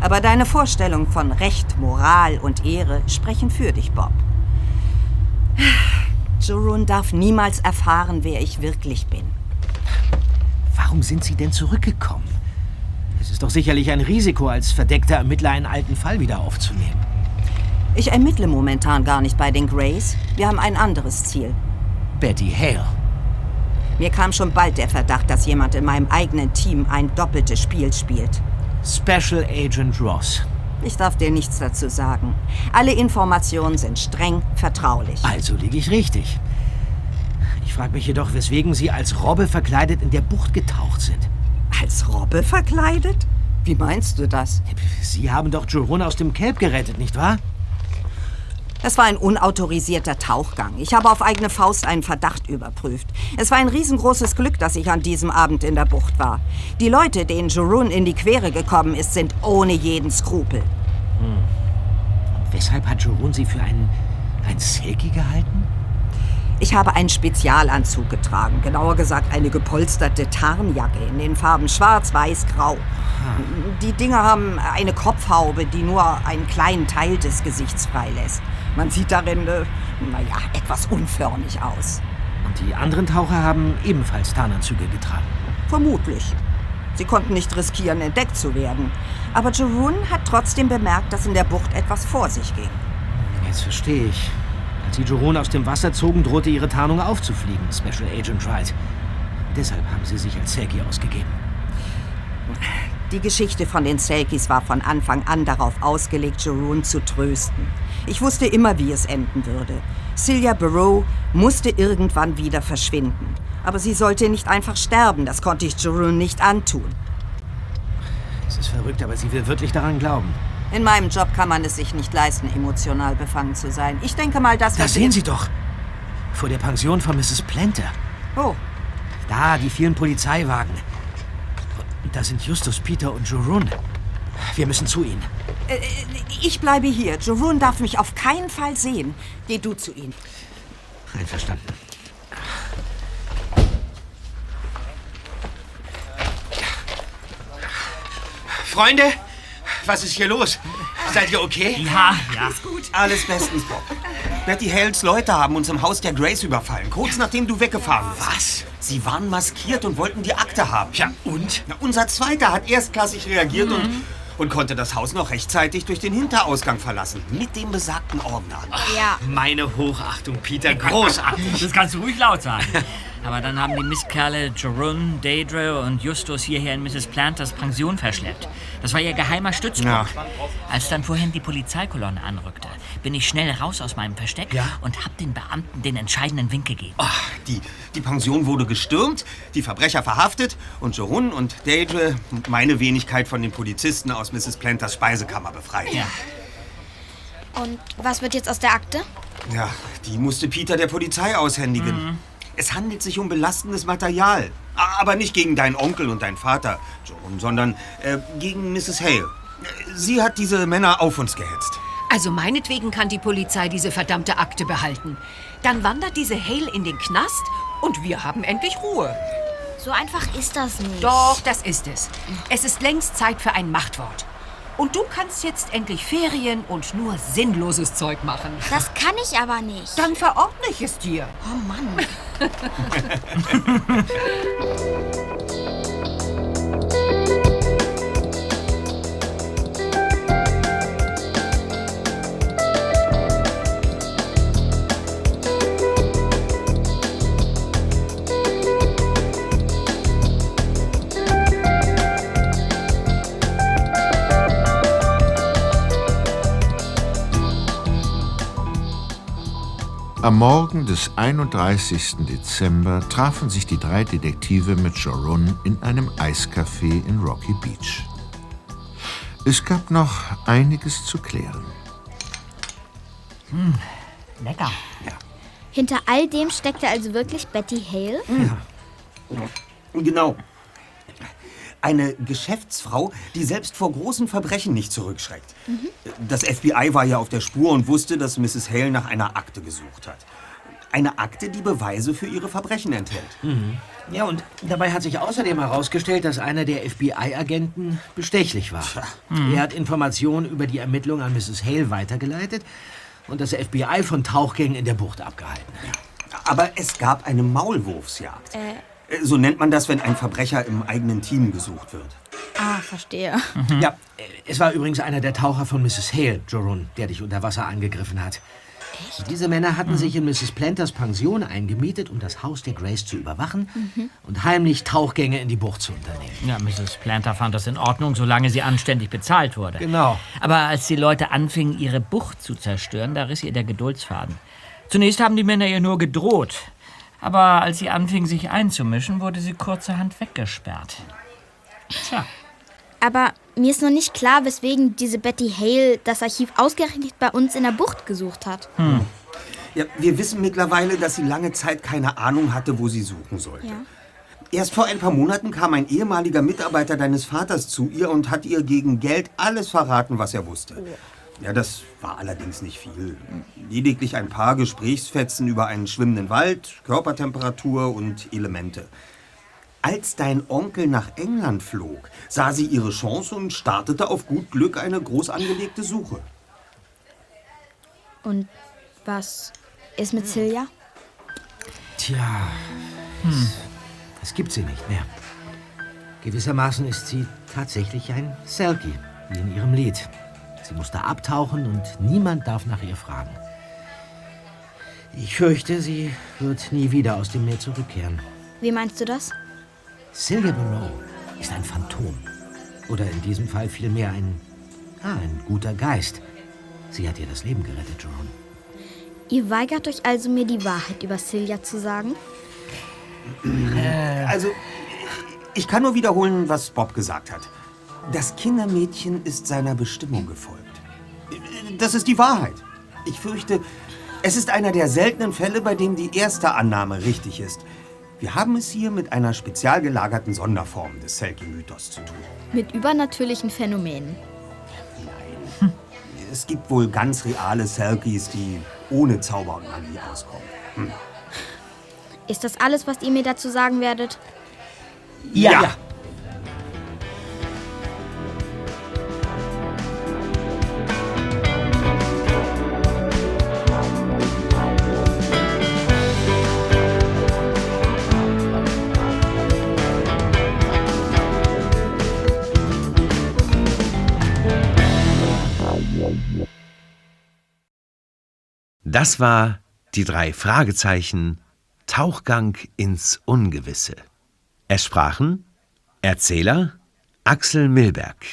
Aber deine Vorstellungen von Recht, Moral und Ehre sprechen für dich, Bob. Jorun darf niemals erfahren, wer ich wirklich bin. Warum sind Sie denn zurückgekommen? Es ist doch sicherlich ein Risiko, als verdeckter Ermittler einen alten Fall wieder aufzunehmen. Ich ermittle momentan gar nicht bei den Grays. Wir haben ein anderes Ziel. Betty Hale. Mir kam schon bald der Verdacht, dass jemand in meinem eigenen Team ein doppeltes Spiel spielt. Special Agent Ross. Ich darf dir nichts dazu sagen. Alle Informationen sind streng vertraulich. Also liege ich richtig. Ich frage mich jedoch, weswegen Sie als Robbe verkleidet in der Bucht getaucht sind. Als Robbe verkleidet? Wie meinst du das? Sie haben doch Jorun aus dem Kelb gerettet, nicht wahr? Es war ein unautorisierter Tauchgang. Ich habe auf eigene Faust einen Verdacht überprüft. Es war ein riesengroßes Glück, dass ich an diesem Abend in der Bucht war. Die Leute, denen Jorun in die Quere gekommen ist, sind ohne jeden Skrupel. Hm. Und weshalb hat Jorun Sie für einen, einen Selkie gehalten? Ich habe einen Spezialanzug getragen, genauer gesagt eine gepolsterte Tarnjacke in den Farben schwarz, weiß, grau. Die Dinger haben eine Kopfhaube, die nur einen kleinen Teil des Gesichts freilässt. Man sieht darin, äh, naja, etwas unförmig aus. Und die anderen Taucher haben ebenfalls Tarnanzüge getragen? Vermutlich. Sie konnten nicht riskieren, entdeckt zu werden. Aber Jerun hat trotzdem bemerkt, dass in der Bucht etwas vor sich ging. Jetzt verstehe ich. Als sie Jerun aus dem Wasser zogen, drohte ihre Tarnung aufzufliegen, Special Agent Wright. Deshalb haben sie sich als Selkie ausgegeben. Die Geschichte von den Selkies war von Anfang an darauf ausgelegt, Jerun zu trösten. Ich wusste immer, wie es enden würde. Celia Barrow musste irgendwann wieder verschwinden. Aber sie sollte nicht einfach sterben, das konnte ich Jerun nicht antun. Es ist verrückt, aber sie will wirklich daran glauben. In meinem Job kann man es sich nicht leisten, emotional befangen zu sein. Ich denke mal, dass... Da sehen Sie doch! Vor der Pension von Mrs. Planter. Oh. Da, die vielen Polizeiwagen. Da sind Justus, Peter und Jorun. Wir müssen zu ihnen. Äh, ich bleibe hier. Jorun darf mich auf keinen Fall sehen. Geh du zu ihm. Einverstanden. Freunde, was ist hier los? Seid ihr okay? Ja, ja. Alles gut. Alles bestens, Bob. Betty Hales Leute haben uns im Haus der Grace überfallen, kurz nachdem du weggefahren bist. Was? Sie waren maskiert und wollten die Akte haben. Ja, und? Na, unser Zweiter hat erstklassig reagiert mhm. und, und konnte das Haus noch rechtzeitig durch den Hinterausgang verlassen. Mit dem besagten Ordner. Ja. Meine Hochachtung, Peter. Großartig. Das kannst du ruhig laut sagen. Aber dann haben die Mistkerle Jerome, Deidre und Justus hierher in Mrs. Planters Pension verschleppt. Das war ihr geheimer Stützpunkt. Ja. Als dann vorhin die Polizeikolonne anrückte, bin ich schnell raus aus meinem Versteck ja? und hab den Beamten den entscheidenden Wink gegeben. Ach, die, die Pension wurde gestürmt, die Verbrecher verhaftet und Jerome und Deidre meine Wenigkeit von den Polizisten aus Mrs. Planters Speisekammer befreit. Ja. Und was wird jetzt aus der Akte? Ja, die musste Peter der Polizei aushändigen. Mhm. Es handelt sich um belastendes Material. Aber nicht gegen deinen Onkel und deinen Vater, John, sondern äh, gegen Mrs. Hale. Sie hat diese Männer auf uns gehetzt. Also meinetwegen kann die Polizei diese verdammte Akte behalten. Dann wandert diese Hale in den Knast und wir haben endlich Ruhe. So einfach ist das nicht. Doch, das ist es. Es ist längst Zeit für ein Machtwort. Und du kannst jetzt endlich Ferien und nur sinnloses Zeug machen. Das kann ich aber nicht. Dann verordne ich es dir. Oh Mann. Am Morgen des 31. Dezember trafen sich die drei Detektive mit Jorun in einem Eiscafé in Rocky Beach. Es gab noch einiges zu klären. Hm, lecker. Ja. Hinter all dem steckte also wirklich Betty Hale? Ja. Genau. Eine Geschäftsfrau, die selbst vor großen Verbrechen nicht zurückschreckt. Das FBI war ja auf der Spur und wusste, dass Mrs. Hale nach einer Akte gesucht hat. Eine Akte, die Beweise für ihre Verbrechen enthält. Ja, und dabei hat sich außerdem herausgestellt, dass einer der FBI-Agenten bestechlich war. Er hat Informationen über die Ermittlungen an Mrs. Hale weitergeleitet und das FBI von Tauchgängen in der Bucht abgehalten. Aber es gab eine Maulwurfsjagd. Äh, So nennt man das, wenn ein Verbrecher im eigenen Team gesucht wird. Ah, verstehe. Ja, äh, es war übrigens einer der Taucher von Mrs. Hale, Jorun, der dich unter Wasser angegriffen hat. Diese Männer hatten sich in Mrs. Planters Pension eingemietet, um das Haus der Grace zu überwachen und heimlich Tauchgänge in die Bucht zu unternehmen. Ja, Mrs. Planter fand das in Ordnung, solange sie anständig bezahlt wurde. Genau. Aber als die Leute anfingen, ihre Bucht zu zerstören, da riss ihr der Geduldsfaden. Zunächst haben die Männer ihr nur gedroht. Aber als sie anfingen, sich einzumischen, wurde sie kurzerhand weggesperrt. Tja, Aber mir ist noch nicht klar, weswegen diese Betty Hale das Archiv ausgerechnet bei uns in der Bucht gesucht hat. Ja, wir wissen mittlerweile, dass sie lange Zeit keine Ahnung hatte, wo sie suchen sollte. Ja. Erst vor ein paar Monaten kam ein ehemaliger Mitarbeiter deines Vaters zu ihr und hat ihr gegen Geld alles verraten, was er wusste. Ja, das war allerdings nicht viel. Lediglich ein paar Gesprächsfetzen über einen schwimmenden Wald, Körpertemperatur und Elemente. Als dein Onkel nach England flog, sah sie ihre Chance und startete auf gut Glück eine groß angelegte Suche. Und was ist mit Silja? Tja, es gibt sie nicht mehr. Gewissermaßen ist sie tatsächlich ein Selkie, wie in ihrem Lied. Sie musste abtauchen und niemand darf nach ihr fragen. Ich fürchte, sie wird nie wieder aus dem Meer zurückkehren. Wie meinst du das? Sylvia Barrow ist ein Phantom. Oder in diesem Fall vielmehr ein, ah, ein guter Geist. Sie hat ihr das Leben gerettet, Jerome. Ihr weigert euch also, mir die Wahrheit über Silja zu sagen? Also, ich kann nur wiederholen, was Bob gesagt hat. Das Kindermädchen ist seiner Bestimmung gefolgt. Das ist die Wahrheit. Ich fürchte, es ist einer der seltenen Fälle, bei dem die erste Annahme richtig ist. Wir haben es hier mit einer spezial gelagerten Sonderform des Selkie-Mythos zu tun. Mit übernatürlichen Phänomenen. Es gibt wohl ganz reale Selkies, die ohne Zauber und Magie auskommen. Hm. Ist das alles, was ihr mir dazu sagen werdet? Ja. Das war die drei Fragezeichen Tauchgang ins Ungewisse. Es sprachen Erzähler Axel Milberg,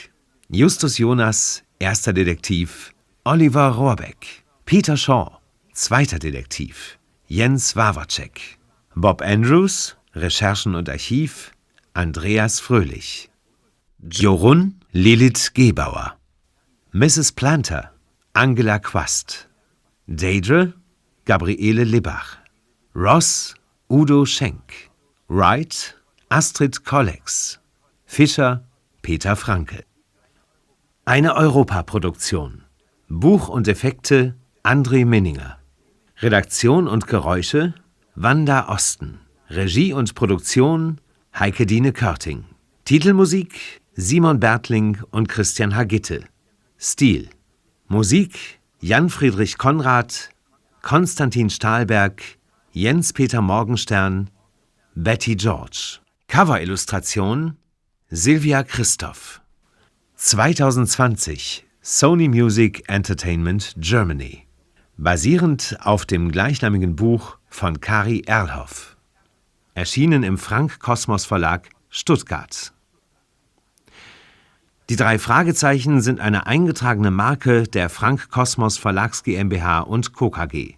Justus Jonas, erster Detektiv, Oliver Rohrbeck, Peter Shaw, zweiter Detektiv, Jens Wawacek, Bob Andrews, Recherchen und Archiv, Andreas Fröhlich, Jorun Lilith Gebauer, Mrs. Planter, Angela Quast, Deidre, Gabriele Libbach, Ross, Udo Schenk, Wright, Astrid Kollex, Fischer, Peter Franke. Eine Europaproduktion. Buch und Effekte André Minninger. Redaktion und Geräusche Wanda Osten. Regie und Produktion Heike Dine Körting. Titelmusik Simon Bertling und Christian Hagitte. Stil Musik Jan Friedrich Konrad, Konstantin Stahlberg, Jens-Peter Morgenstern, Betty George. Coverillustration Silvia Christoph. 2020 Sony Music Entertainment Germany. Basierend auf dem gleichnamigen Buch von Kari Erlhoff. Erschienen im Frank Kosmos Verlag Stuttgart. Die drei Fragezeichen sind eine eingetragene Marke der Frank Kosmos Verlags GmbH und Co. KG.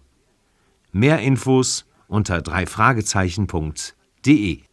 Mehr Infos unter dreifragezeichen.de